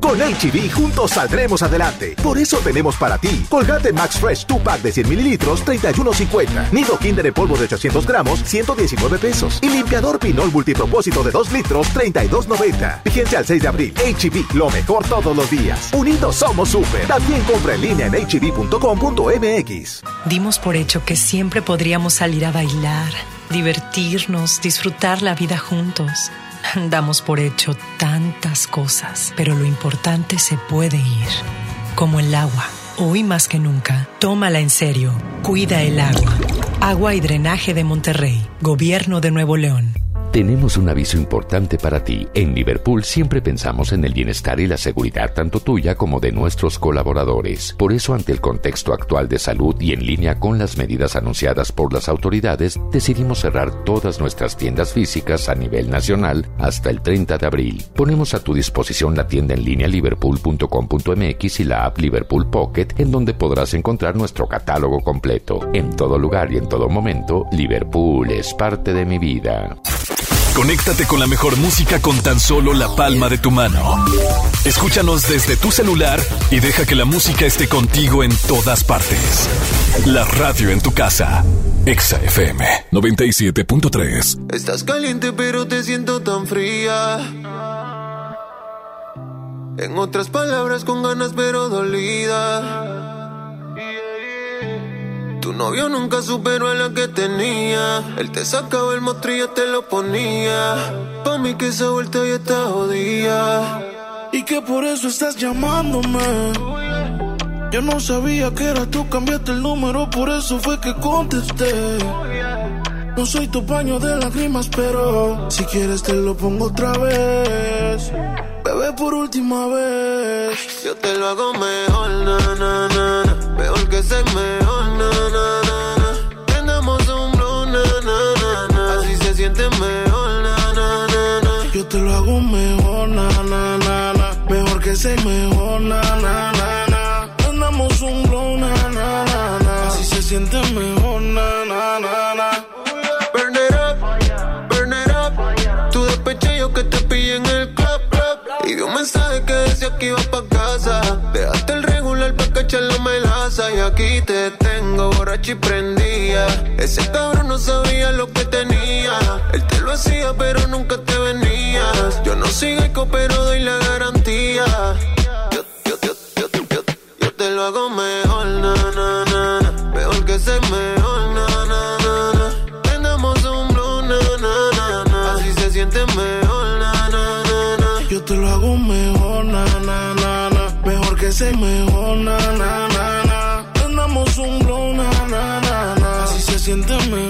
Con HB juntos saldremos adelante. Por eso tenemos para ti Colgate Max Fresh 2 pack de 100 mililitros, 31.50. Nido Kinder en polvo de 800 gramos, 119 pesos. Y limpiador Pinol multipropósito de 2 litros, 32.90. Vigencia al 6 de abril. HB, lo mejor todos los días. Unidos somos súper. También compra en línea en hb.com.mx. Dimos por hecho que siempre podríamos salir a bailar, divertirnos, disfrutar la vida juntos. Damos por hecho tantas cosas, pero lo importante se puede ir, como el agua. Hoy más que nunca, tómala en serio. Cuida el agua. Agua y drenaje de Monterrey, Gobierno de Nuevo León. Tenemos un aviso importante para ti. En Liverpool siempre pensamos en el bienestar y la seguridad tanto tuya como de nuestros colaboradores. Por eso, ante el contexto actual de salud y en línea con las medidas anunciadas por las autoridades, decidimos cerrar todas nuestras tiendas físicas a nivel nacional hasta el 30 de abril. Ponemos a tu disposición la tienda en línea liverpool.com.mx y la app Liverpool Pocket, en donde podrás encontrar nuestro catálogo completo. En todo lugar y en todo momento, Liverpool es parte de mi vida. Conéctate con la mejor música con tan solo la palma de tu mano. Escúchanos desde tu celular y deja que la música esté contigo en todas partes. La radio en tu casa. Exa FM 97.3. Estás caliente pero te siento tan fría. En otras palabras con ganas pero dolida. Tu novio nunca superó a la que tenía. Él te sacaba el mostrillo, te lo ponía. Pa' mí que esa vuelta ya está jodida. Y que por eso estás llamándome. Yo no sabía que era tú, cambiaste el número, por eso fue que contesté. No soy tu paño de lágrimas, pero si quieres te lo pongo otra vez. Bebé, por última vez. Yo te lo hago mejor, na, na, na. Mejor que ser mejor, Mejor na, na, na, na. Andamos un blow, na, na, na, na. Así se siente mejor, na, na, na, na. Burn it up, burn it up. Tu despeche yo que te pillé en el club, club. Y vi un mensaje que decía que iba pa' casa. Dejaste el regular pa' cachar la melaza. Y aquí te tengo borracho y prendía. Ese cabrón no sabía lo que tenía. Él te lo hacía, pero nunca te venías. Yo no sigo eco, pero doy la garantía. Yo, yo, yo, yo, te lo hago mejor, na, na, na. Mejor que ser mejor, na, na, na, na. Un blow, na, na, na, na. Así se siente mejor, na, na, na, na. Yo te lo hago mejor, na, na, na, na. Mejor que ser mejor, na, na, na, na. Andamos un blow, na, na, na, na. Así se siente mejor,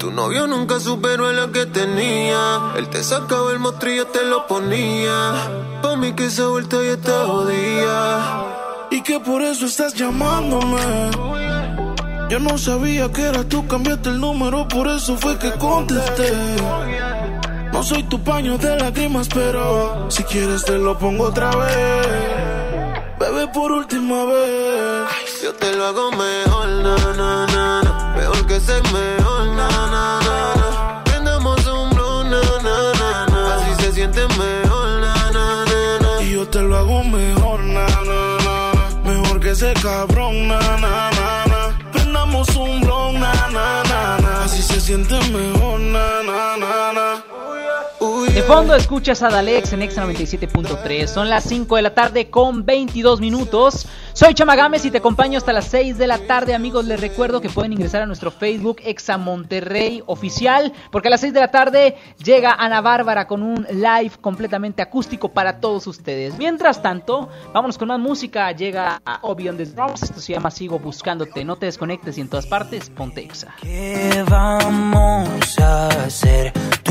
Tu novio nunca superó a la que tenía. Él te sacaba el mostrillo, te lo ponía. Pa' mí que esa vuelta ya está jodida. Y que por eso estás llamándome. Yo no sabía que eras tú, cambiaste el número, por eso fue que contesté. No soy tu paño de lágrimas, pero si quieres te lo pongo otra vez. Bebé, por última vez. Yo te lo hago mejor, na, na, na, na. Mejor que mejor, cabrón, na, na, na, na. Prendamos un blow, na, na, na, na. Así se siente mejor. De fondo escuchas a Dalex en Exa 97.3. Son las 5 de la tarde con 22 minutos. Soy Chamagames y te acompaño hasta las 6 de la tarde, amigos. Les recuerdo que pueden ingresar a nuestro Facebook Exa Monterrey Oficial, porque a las 6 de la tarde llega Ana Bárbara con un live completamente acústico para todos ustedes. Mientras tanto, vámonos con más música. Llega a Obi on the Drums. Esto se llama Sigo Buscándote. No te desconectes y en todas partes, ponte Exa. ¿Qué vamos a hacer tú?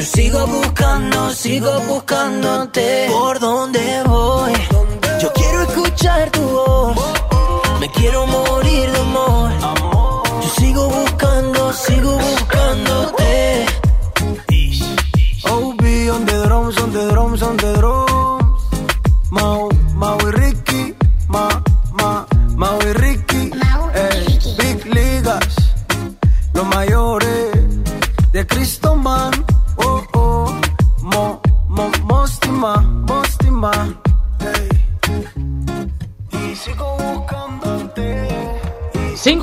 Yo sigo buscando, sigo buscándote. ¿Por dónde voy? Yo quiero escuchar tu voz. Me quiero morir de amor. Yo sigo buscando, sigo buscándote. OB on the drums, on the drums, on the drums. Mau, Mau y Ricky, Ma, Ma, Mau y Ricky. Ey, Big Ligas, los mayores de Cristo Man.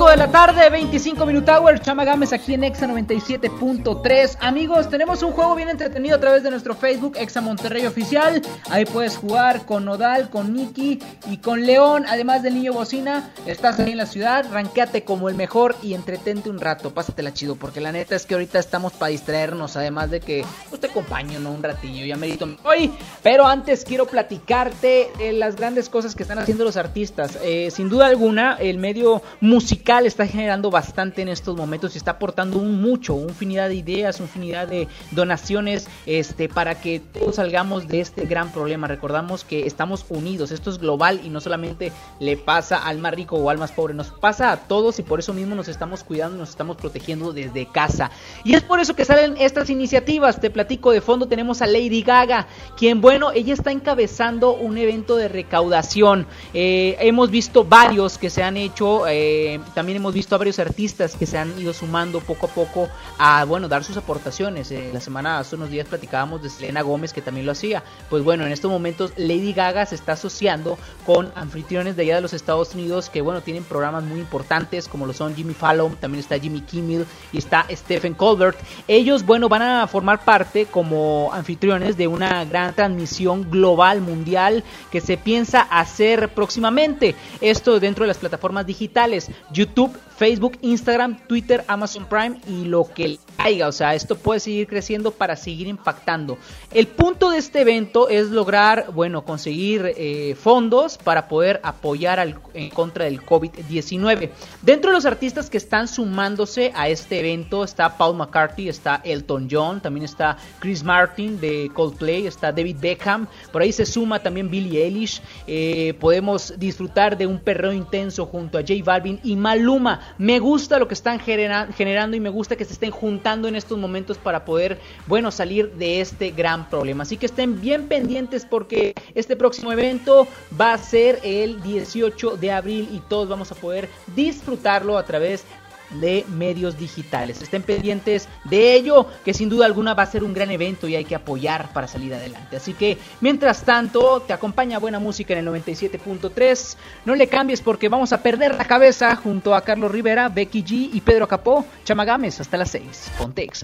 5 de la tarde, 25 Minute Hour, Chama Gámez aquí en Exa 97.3. Amigos, tenemos un juego bien entretenido a través de nuestro Facebook, Exa Monterrey Oficial. Ahí puedes jugar con Nodal, con Nicky y con León, además del niño bocina. Estás ahí en la ciudad, ranqueate como el mejor y entretente un rato, pásatela chido, porque la neta es que ahorita estamos para distraernos, además de que pues, te acompaño, ¿no? Un ratillo, ya merito hoy. Pero antes quiero platicarte de las grandes cosas que están haciendo los artistas. Eh, sin duda alguna, el medio musical está generando bastante en estos momentos y está aportando un mucho, infinidad de ideas, infinidad de donaciones este, para que todos salgamos de este gran problema. Recordamos que estamos unidos, esto es global y no solamente le pasa al más rico o al más pobre, nos pasa a todos y por eso mismo nos estamos cuidando, nos estamos protegiendo desde casa. Y es por eso que salen estas iniciativas. Te platico de fondo, tenemos a Lady Gaga, quien, bueno, ella está encabezando un evento de recaudación. Eh, hemos visto varios que se han hecho. Eh, también hemos visto a varios artistas que se han ido sumando poco a poco a, bueno, dar sus aportaciones. Eh, la semana, hace unos días platicábamos de Selena Gómez que también lo hacía. Pues bueno, en estos momentos Lady Gaga se está asociando con anfitriones de allá de los Estados Unidos que, bueno, tienen programas muy importantes como lo son Jimmy Fallon, también está Jimmy Kimmel y está Stephen Colbert. Ellos, bueno, van a formar parte como anfitriones de una gran transmisión global, mundial, que se piensa hacer próximamente. Esto dentro de las plataformas digitales. YouTube, Facebook, Instagram, Twitter, Amazon Prime y lo que caiga. O sea, esto puede seguir creciendo para seguir impactando. El punto de este evento es lograr, bueno, conseguir eh, fondos para poder apoyar al, en contra del COVID-19. Dentro de los artistas que están sumándose a este evento está Paul McCartney, está Elton John, también está Chris Martin de Coldplay, está David Beckham. Por ahí se suma también Billie Eilish. Eh, podemos disfrutar de un perreo intenso junto a J Balvin y Maluma. Me gusta lo que están genera generando y me gusta que se estén juntando en estos momentos para poder, bueno, salir de este gran problema. Así que estén bien pendientes porque este próximo evento va a ser el 18 de abril y todos vamos a poder disfrutarlo a través de medios digitales. Estén pendientes de ello, que sin duda alguna va a ser un gran evento y hay que apoyar para salir adelante. Así que, mientras tanto, te acompaña buena música en el 97.3. No le cambies porque vamos a perder la cabeza junto a Carlos Rivera, Becky G y Pedro Capó. Chamagames hasta las 6. Pontex.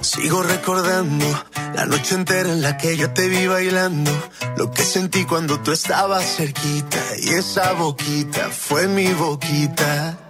Sigo recordando la noche entera en la que yo te vi bailando. Lo que sentí cuando tú estabas cerquita y esa boquita fue mi boquita.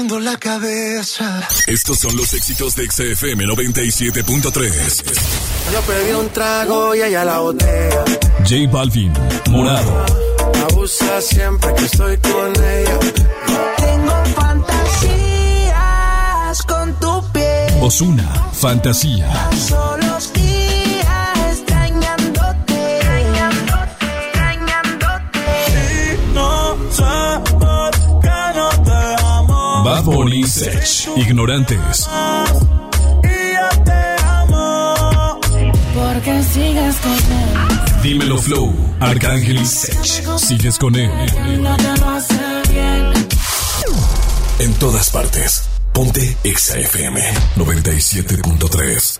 Perdiendo la cabeza. Estos son los éxitos de XFM 97.3. Yo pedí un trago y ella la botella. J Balvin, Morado. Abusa siempre que estoy con ella. Tengo fantasías con tu piel. Osuna, Fantasía. Solos Bad Bunny, Sech, Ignorantes. Porque sigues con él. Dímelo Flow, Arcángel y Sech. Sigues con él. En todas partes. Ponte XFM 97.3.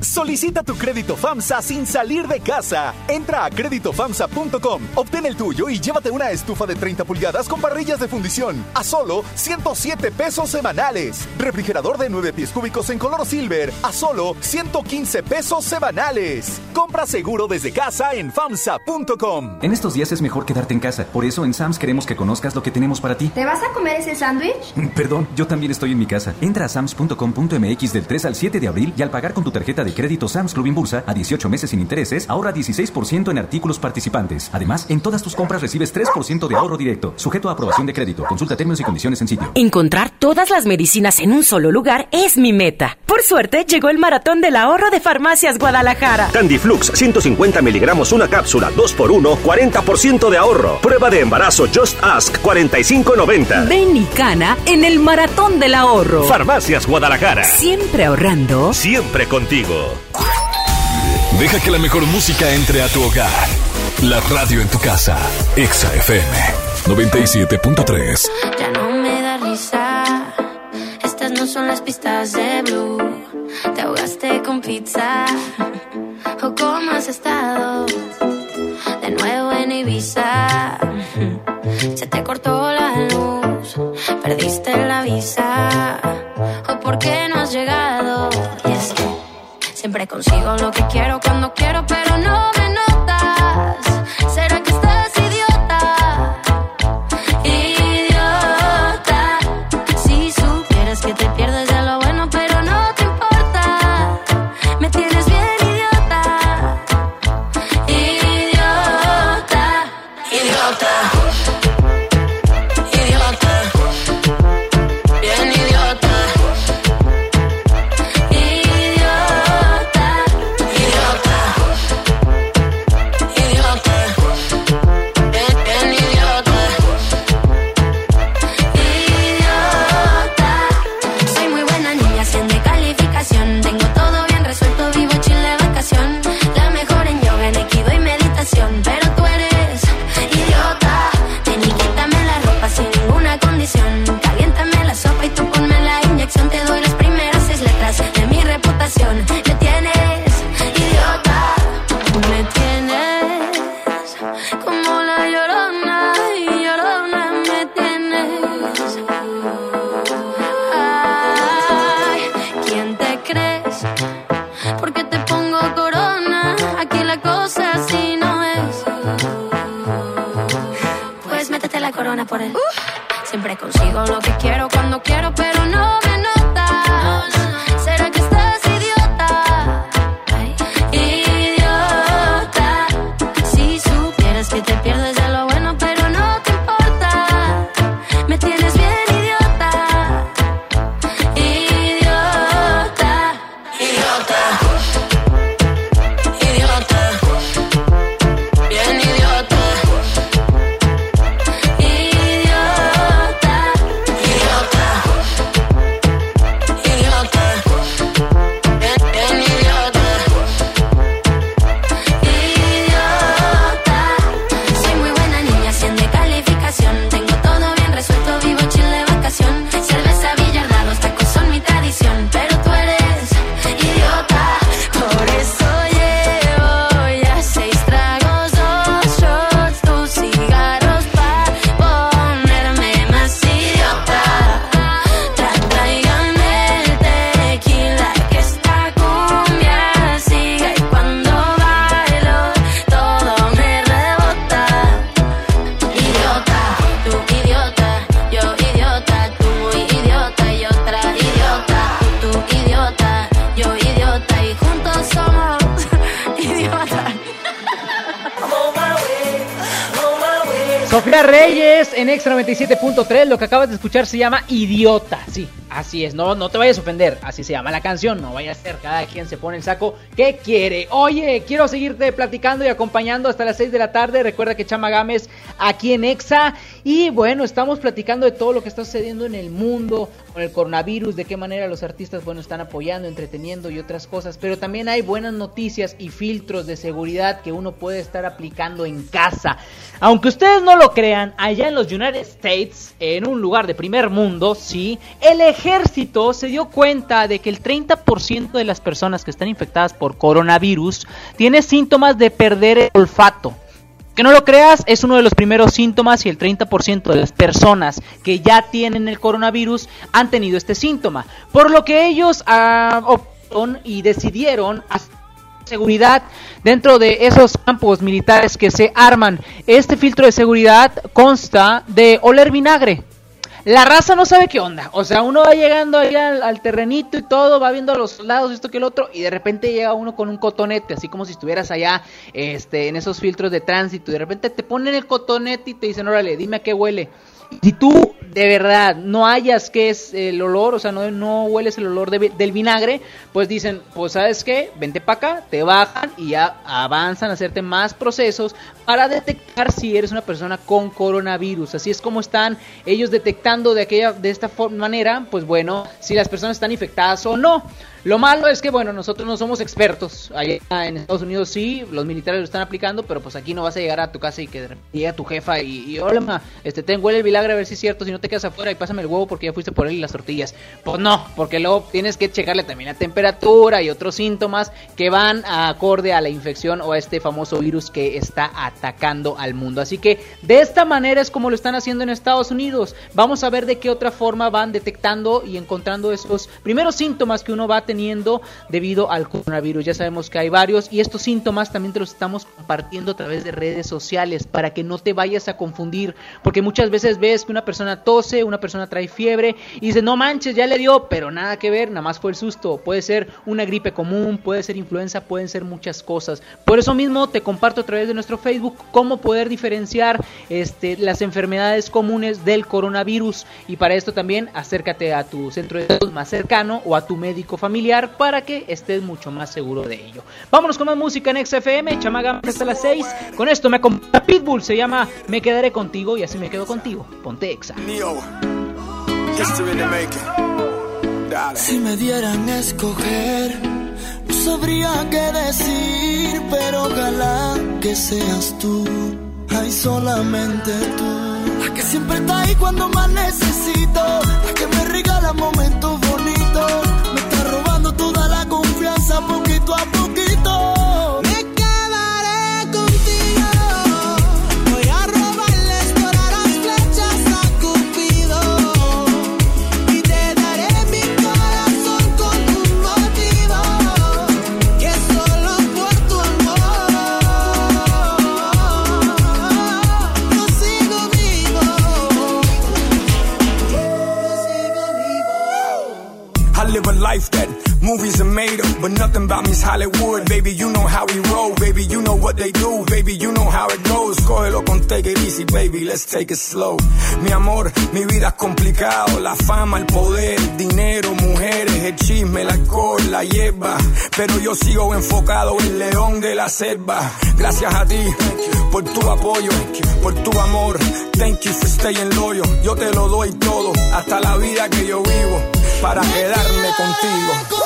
Solicita tu crédito FAMSA sin salir de casa. Entra a créditofamsa.com, obtén el tuyo y llévate una estufa de 30 pulgadas con parrillas de fundición a solo 107 pesos semanales. Refrigerador de 9 pies cúbicos en color silver a solo 115 pesos semanales. Compra seguro desde casa en FAMSA.com. En estos días es mejor quedarte en casa. Por eso en Sams queremos que conozcas lo que tenemos para ti. ¿Te vas a comer ese sándwich? Perdón, yo también estoy en mi casa. Entra a sams.com.mx del 3 al 7 de abril y al pagar con tu tarjeta de crédito Sams Club Inbursa a 18 meses sin intereses, ahorra 16% en artículos participantes. Además, en todas tus compras recibes 3% de ahorro directo, sujeto a aprobación de crédito. Consulta términos y condiciones en sitio. Encontrar todas las medicinas en un solo lugar es mi meta. Por suerte, llegó el maratón del ahorro de Farmacias Guadalajara. Candiflux 150 miligramos una cápsula 2x1, 40% de ahorro. Prueba de embarazo Just Ask 45.90. Ven y cana en el maratón del ahorro. Farmacias Guadalajara. Siempre ahorrando. Siempre contigo. Deja que la mejor música entre a tu hogar. La radio en tu casa. Exa FM 97.3. Ya no me da risa. Estas no son las pistas de Blue. Te ahogaste con pizza. ¿O cómo has estado? De nuevo en Ibiza. Se te cortó la luz. Perdiste la visa. ¿O por qué no has llegado? Siempre consigo lo que quiero cuando quiero, pero Sofía Reyes en Extra 97.3, lo que acabas de escuchar se llama Idiota, sí, así es, no, no te vayas a ofender, así se llama la canción, no vaya a ser, cada quien se pone el saco que quiere. Oye, quiero seguirte platicando y acompañando hasta las 6 de la tarde, recuerda que Chama Gámez aquí en Exa y bueno, estamos platicando de todo lo que está sucediendo en el mundo con el coronavirus, de qué manera los artistas, bueno, están apoyando, entreteniendo y otras cosas, pero también hay buenas noticias y filtros de seguridad que uno puede estar aplicando en casa. Aunque ustedes no lo crean, allá en los United States, en un lugar de primer mundo, sí, el ejército se dio cuenta de que el 30% de las personas que están infectadas por coronavirus tiene síntomas de perder el olfato. Que no lo creas, es uno de los primeros síntomas y el 30% de las personas que ya tienen el coronavirus han tenido este síntoma. Por lo que ellos ah, optaron y decidieron hacer seguridad dentro de esos campos militares que se arman. Este filtro de seguridad consta de oler vinagre. La raza no sabe qué onda. O sea, uno va llegando ahí al, terrenito y todo, va viendo a los soldados, esto que el otro, y de repente llega uno con un cotonete, así como si estuvieras allá este, en esos filtros de tránsito, y de repente te ponen el cotonete y te dicen, órale, dime a qué huele. Si tú de verdad no hallas qué es el olor, o sea, no, no hueles el olor de del vinagre, pues dicen, pues sabes qué, vente para acá, te bajan y ya avanzan a hacerte más procesos para detectar si eres una persona con coronavirus. Así es como están ellos detectando de aquella de esta manera, pues bueno, si las personas están infectadas o no. Lo malo es que, bueno, nosotros no somos expertos. Allá en Estados Unidos sí, los militares lo están aplicando, pero pues aquí no vas a llegar a tu casa y que llega tu jefa y, y hola, ma, este, ten huele el vinagre a ver si es cierto, si no te quedas afuera y pásame el huevo porque ya fuiste por él y las tortillas. Pues no, porque luego tienes que checarle también la temperatura y otros síntomas que van a acorde a la infección o a este famoso virus que está atacando al mundo. Así que de esta manera es como lo están haciendo en Estados Unidos. Vamos a ver de qué otra forma van detectando y encontrando esos primeros síntomas que uno va debido al coronavirus. Ya sabemos que hay varios y estos síntomas también te los estamos compartiendo a través de redes sociales para que no te vayas a confundir, porque muchas veces ves que una persona tose, una persona trae fiebre y dice, no manches, ya le dio, pero nada que ver, nada más fue el susto. Puede ser una gripe común, puede ser influenza, pueden ser muchas cosas. Por eso mismo te comparto a través de nuestro Facebook cómo poder diferenciar este, las enfermedades comunes del coronavirus y para esto también acércate a tu centro de salud más cercano o a tu médico familiar para que estés mucho más seguro de ello. Vámonos con más música en XFM, Chamaga hasta las 6. Con esto me acompaña Pitbull, se llama Me quedaré contigo y así me quedo contigo. Ponte Exa. Si me dieran a escoger, no sabría qué decir, pero ojalá que seas tú, ay solamente tú, la que siempre está ahí cuando más necesito, la que me regala momentos poquito a poquito. Movies are made but nothing about me is Hollywood. Baby, you know how we roll. Baby, you know what they do. Baby, you know how it goes. Cógelo con take it easy, baby. Let's take it slow. Mi amor, mi vida es complicado. La fama, el poder, el dinero, mujeres, el chisme, el alcohol, la hierba. Pero yo sigo enfocado en león de la selva. Gracias a ti por tu apoyo, por tu amor. Thank you for staying loyal. Yo te lo doy todo, hasta la vida que yo vivo, para quedarme contigo.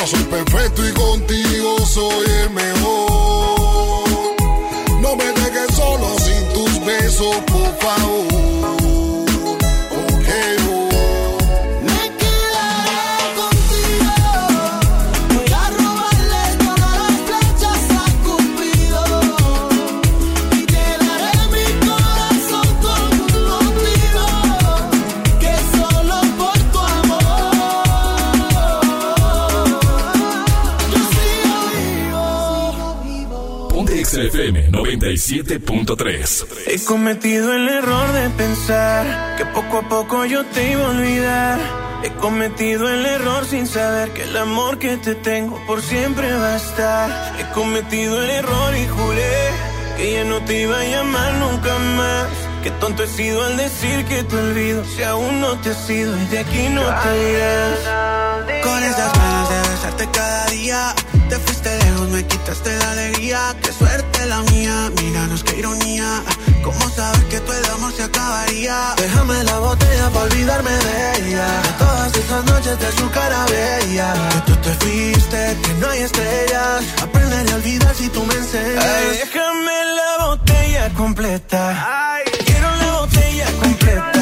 No soy perfecto y contigo soy el mejor. No me dejes solo sin tus besos, por favor. XFM 97.3. He cometido el error de pensar que poco a poco yo te iba a olvidar. He cometido el error sin saber que el amor que te tengo por siempre va a estar. He cometido el error y juré que ya no te iba a llamar nunca más. Qué tonto he sido al decir que te olvido si aún no te has ido y de aquí no te irás. Con esas ganas de besarte cada día Te fuiste lejos, me quitaste la alegría. Qué suerte la mía, míranos qué ironía. ¿Cómo sabes que tu el amor se acabaría? Déjame la botella para olvidarme de ella. De todas esas noches de su cara bella. Que tú te fuiste, que no hay estrellas. Aprenderé a olvidar si tú me enseñas. Ay, déjame la botella completa. Quiero la botella completa.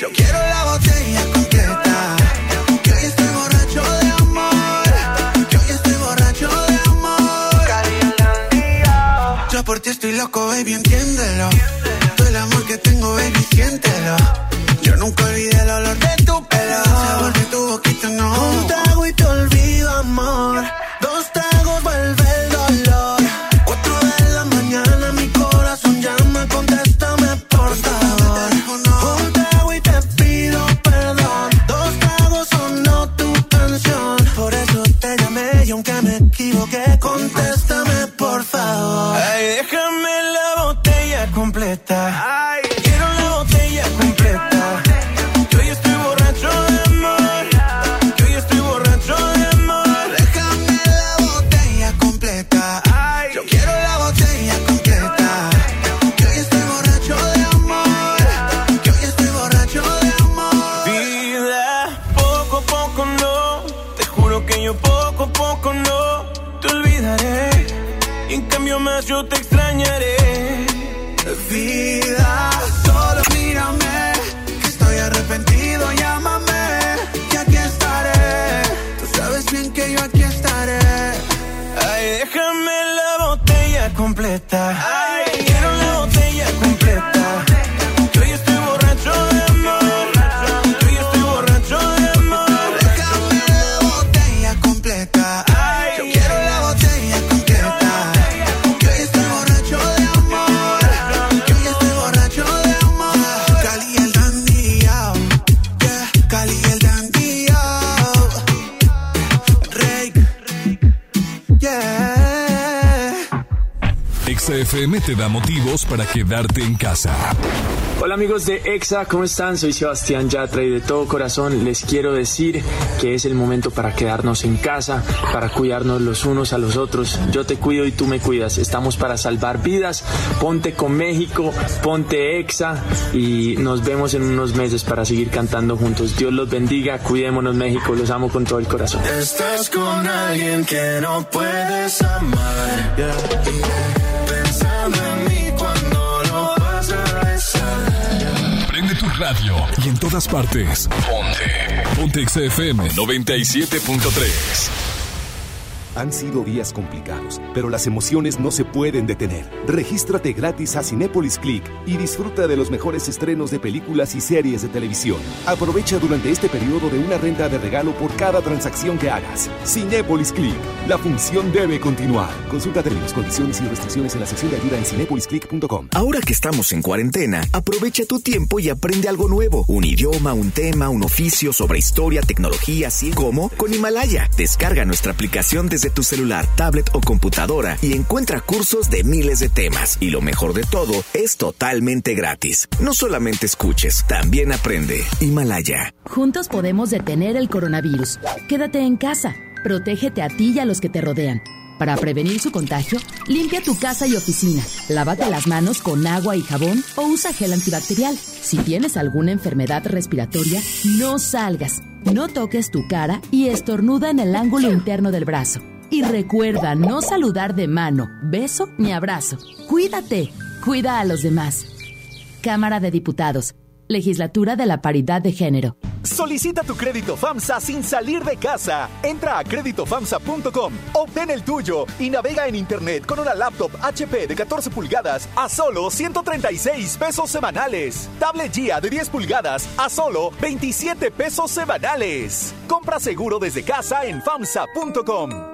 Yo quiero la botella completa. Que hoy estoy borracho de amor. Que hoy estoy borracho de amor. Yo por ti estoy loco, baby, entiéndelo. Todo el amor que tengo, baby, siéntelo. Yo nunca olvidé el olor de tu pelo. El sabor de tu boquita, no. XFM te da motivos para quedarte en casa. Hola amigos de EXA, ¿cómo están? Soy Sebastián Yatra y de todo corazón les quiero decir que es el momento para quedarnos en casa, para cuidarnos los unos a los otros. Yo te cuido y tú me cuidas. Estamos para salvar vidas. Ponte con México, ponte EXA y nos vemos en unos meses para seguir cantando juntos. Dios los bendiga, cuidémonos México, los amo con todo el corazón. Estás con alguien que no puedes amar. Pensando radio y en todas partes. Ponte. Ponte XFM 97.3. Han sido días complicados, pero las emociones no se pueden detener. Regístrate gratis a Cinépolis Click y disfruta de los mejores estrenos de películas y series de televisión. Aprovecha durante este periodo de una renta de regalo por cada transacción que hagas. Cinépolis Click. La función debe continuar. Consulta términos, condiciones y restricciones en la sección de ayuda en cinepolisclick.com. Ahora que estamos en cuarentena, aprovecha tu tiempo y aprende algo nuevo. Un idioma, un tema, un oficio sobre historia, tecnología, así como con Himalaya. Descarga nuestra aplicación desde tu celular, tablet o computadora y encuentra cursos de miles de temas. Y lo mejor de todo, es totalmente gratis. No solamente escuches, también aprende. Himalaya. Juntos podemos detener el coronavirus. Quédate en casa. Protégete a ti y a los que te rodean. Para prevenir su contagio, limpia tu casa y oficina. Lávate las manos con agua y jabón o usa gel antibacterial. Si tienes alguna enfermedad respiratoria, no salgas. No toques tu cara y estornuda en el ángulo interno del brazo. Y recuerda no saludar de mano, beso ni abrazo. Cuídate. Cuida a los demás. Cámara de Diputados. Legislatura de la Paridad de Género. Solicita tu crédito FAMSA sin salir de casa. Entra a créditofamsa.com, obtén el tuyo y navega en internet con una laptop HP de 14 pulgadas a solo 136 pesos semanales. Tablet GIA de 10 pulgadas a solo 27 pesos semanales. Compra seguro desde casa en famsa.com.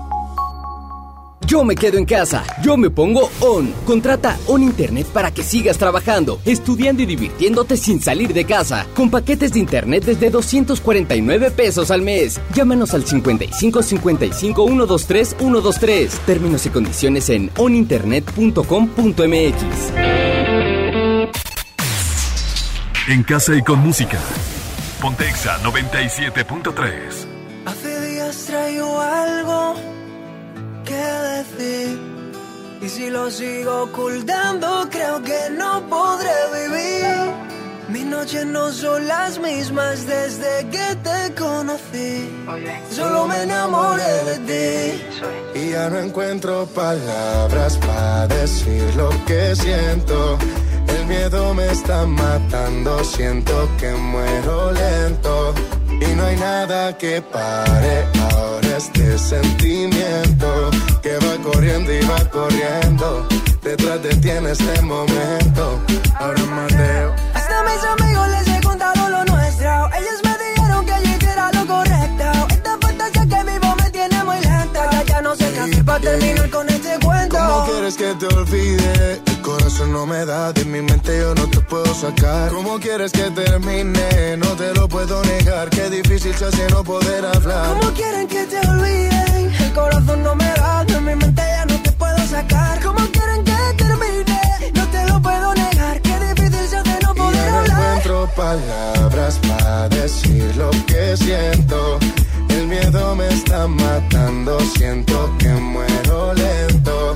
Yo me quedo en casa, yo me pongo on. Contrata On Internet para que sigas trabajando, estudiando y divirtiéndote sin salir de casa. Con paquetes de internet desde 249 pesos al mes. Llámanos al 55 55 123 123. Términos y condiciones en oninternet.com.mx. En casa y con música. Pontexa 97.3. Hace días traigo algo y si lo sigo ocultando, creo que no podré vivir. Mis noches no son las mismas desde que te conocí. Solo me enamoré de ti. Y ya no encuentro palabras para decir lo que siento. El miedo me está matando, siento que muero lento. Y no hay nada que pare ahora este sentimiento que va corriendo y va corriendo. Detrás de ti en este momento. Ahora Mateo. Hasta mis amigos les he contado lo nuestro. Ellos me dijeron que yo hiciera lo correcto. Esta fantasía que vivo me tiene muy lenta. Ya, ya no sé qué hacer para terminar con este cuento. ¿Cómo quieres que te olvide? El corazón no me da, de mi mente yo no te puedo sacar. ¿Cómo quieres que termine? No te lo puedo negar. Qué difícil se hace no poder hablar. ¿Cómo quieren que te olviden? Corazón no me da, de mi mente ya no te puedo sacar. ¿Cómo quieren que termine? No te lo puedo negar. Qué difícil se hace no poder Ya no hablar. encuentro palabras para decir lo que siento. El miedo me está matando, siento que muero lento.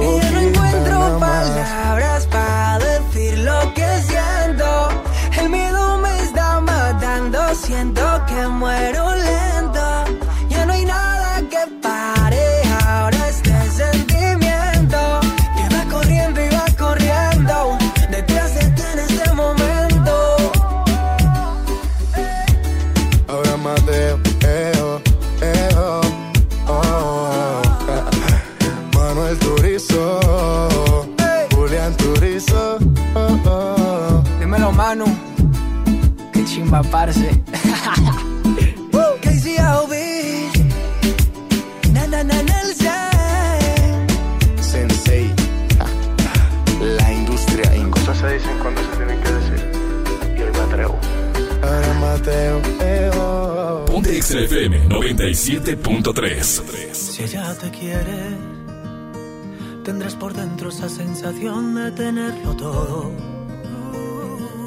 Y ya no encuentro palabras para decir lo que siento. El miedo me está matando, siento que muero chimba, parce. KCOB. Na, na, na, Nelson. Sensei, la industria en cosas se dicen cuando se tienen que decir. Y hoy me atrevo. Ahora Mateo, eh, oh. Ponte XFM 97.3. Si ella te quiere, tendrás por dentro esa sensación de tenerlo todo.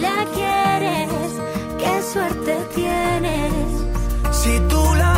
la quieres, qué suerte tienes. Si tú la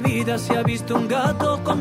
Vidas se ha visto un gato con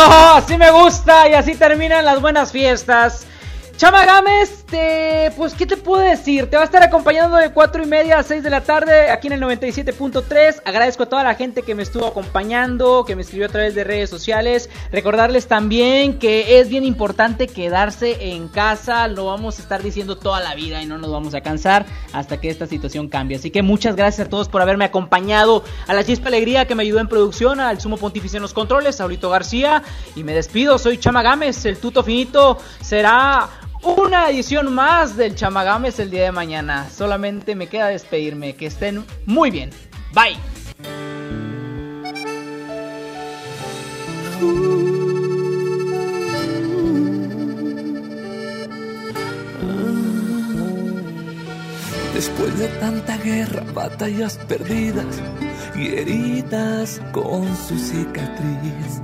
Eso, así me gusta y así terminan las buenas fiestas. Chama Gámez, te, pues, ¿qué te puedo decir? Te va a estar acompañando de 4 y media a 6 de la tarde aquí en el 97.3. Agradezco a toda la gente que me estuvo acompañando, que me escribió a través de redes sociales. Recordarles también que es bien importante quedarse en casa. Lo vamos a estar diciendo toda la vida y no nos vamos a cansar hasta que esta situación cambie. Así que muchas gracias a todos por haberme acompañado. A la Chispa Alegría que me ayudó en producción, al Sumo Pontífice en los controles, Saulito García. Y me despido, soy Chama Gámez, el tuto finito. Será una edición más del Chamagames el día de mañana. Solamente me queda despedirme. Que estén muy bien. Bye. Después de tanta guerra, batallas perdidas y heridas con su cicatriz.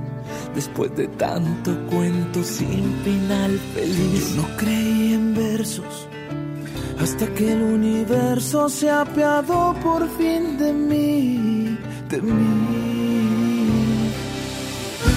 Después de tanto cuento sin final feliz. Yo no creí en versos hasta que el universo se apiadó por fin de mí, de mí.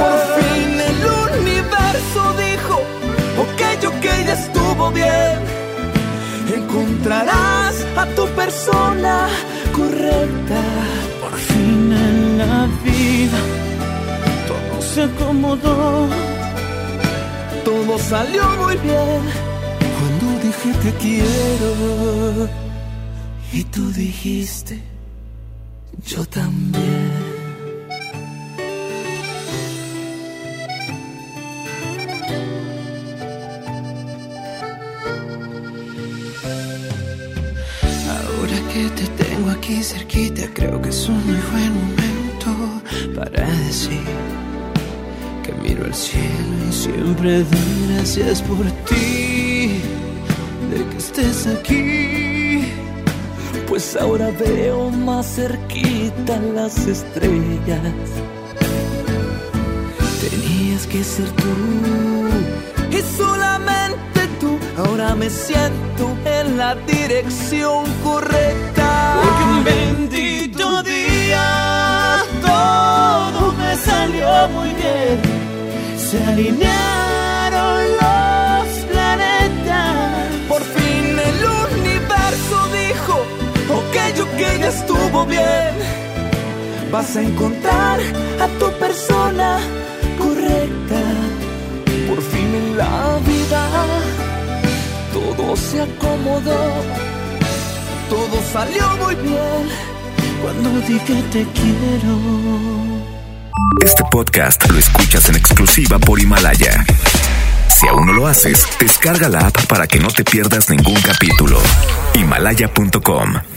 Por fin el universo dijo, ok, ok, ya estuvo bien. Encontrarás a tu persona correcta. Por fin en la vida todo se acomodó. Todo salió muy bien cuando dije te quiero. Y tú dijiste, yo también. Aquí cerquita, creo que es un muy buen momento para decir que miro al cielo y siempre doy gracias por ti, de que estés aquí. Pues ahora veo más cerquita las estrellas. Tenías que ser tú y solamente. Ahora me siento en la dirección correcta. Porque un bendito día todo me salió muy bien. Se alinearon los planetas. Por fin el universo dijo, ok, ok, ya estuvo bien. Vas a encontrar a tu persona correcta. Se acomodó. Todo salió muy bien cuando dije te quiero. Este podcast lo escuchas en exclusiva por Himalaya. Si aún no lo haces, descarga la app para que no te pierdas ningún capítulo. Himalaya.com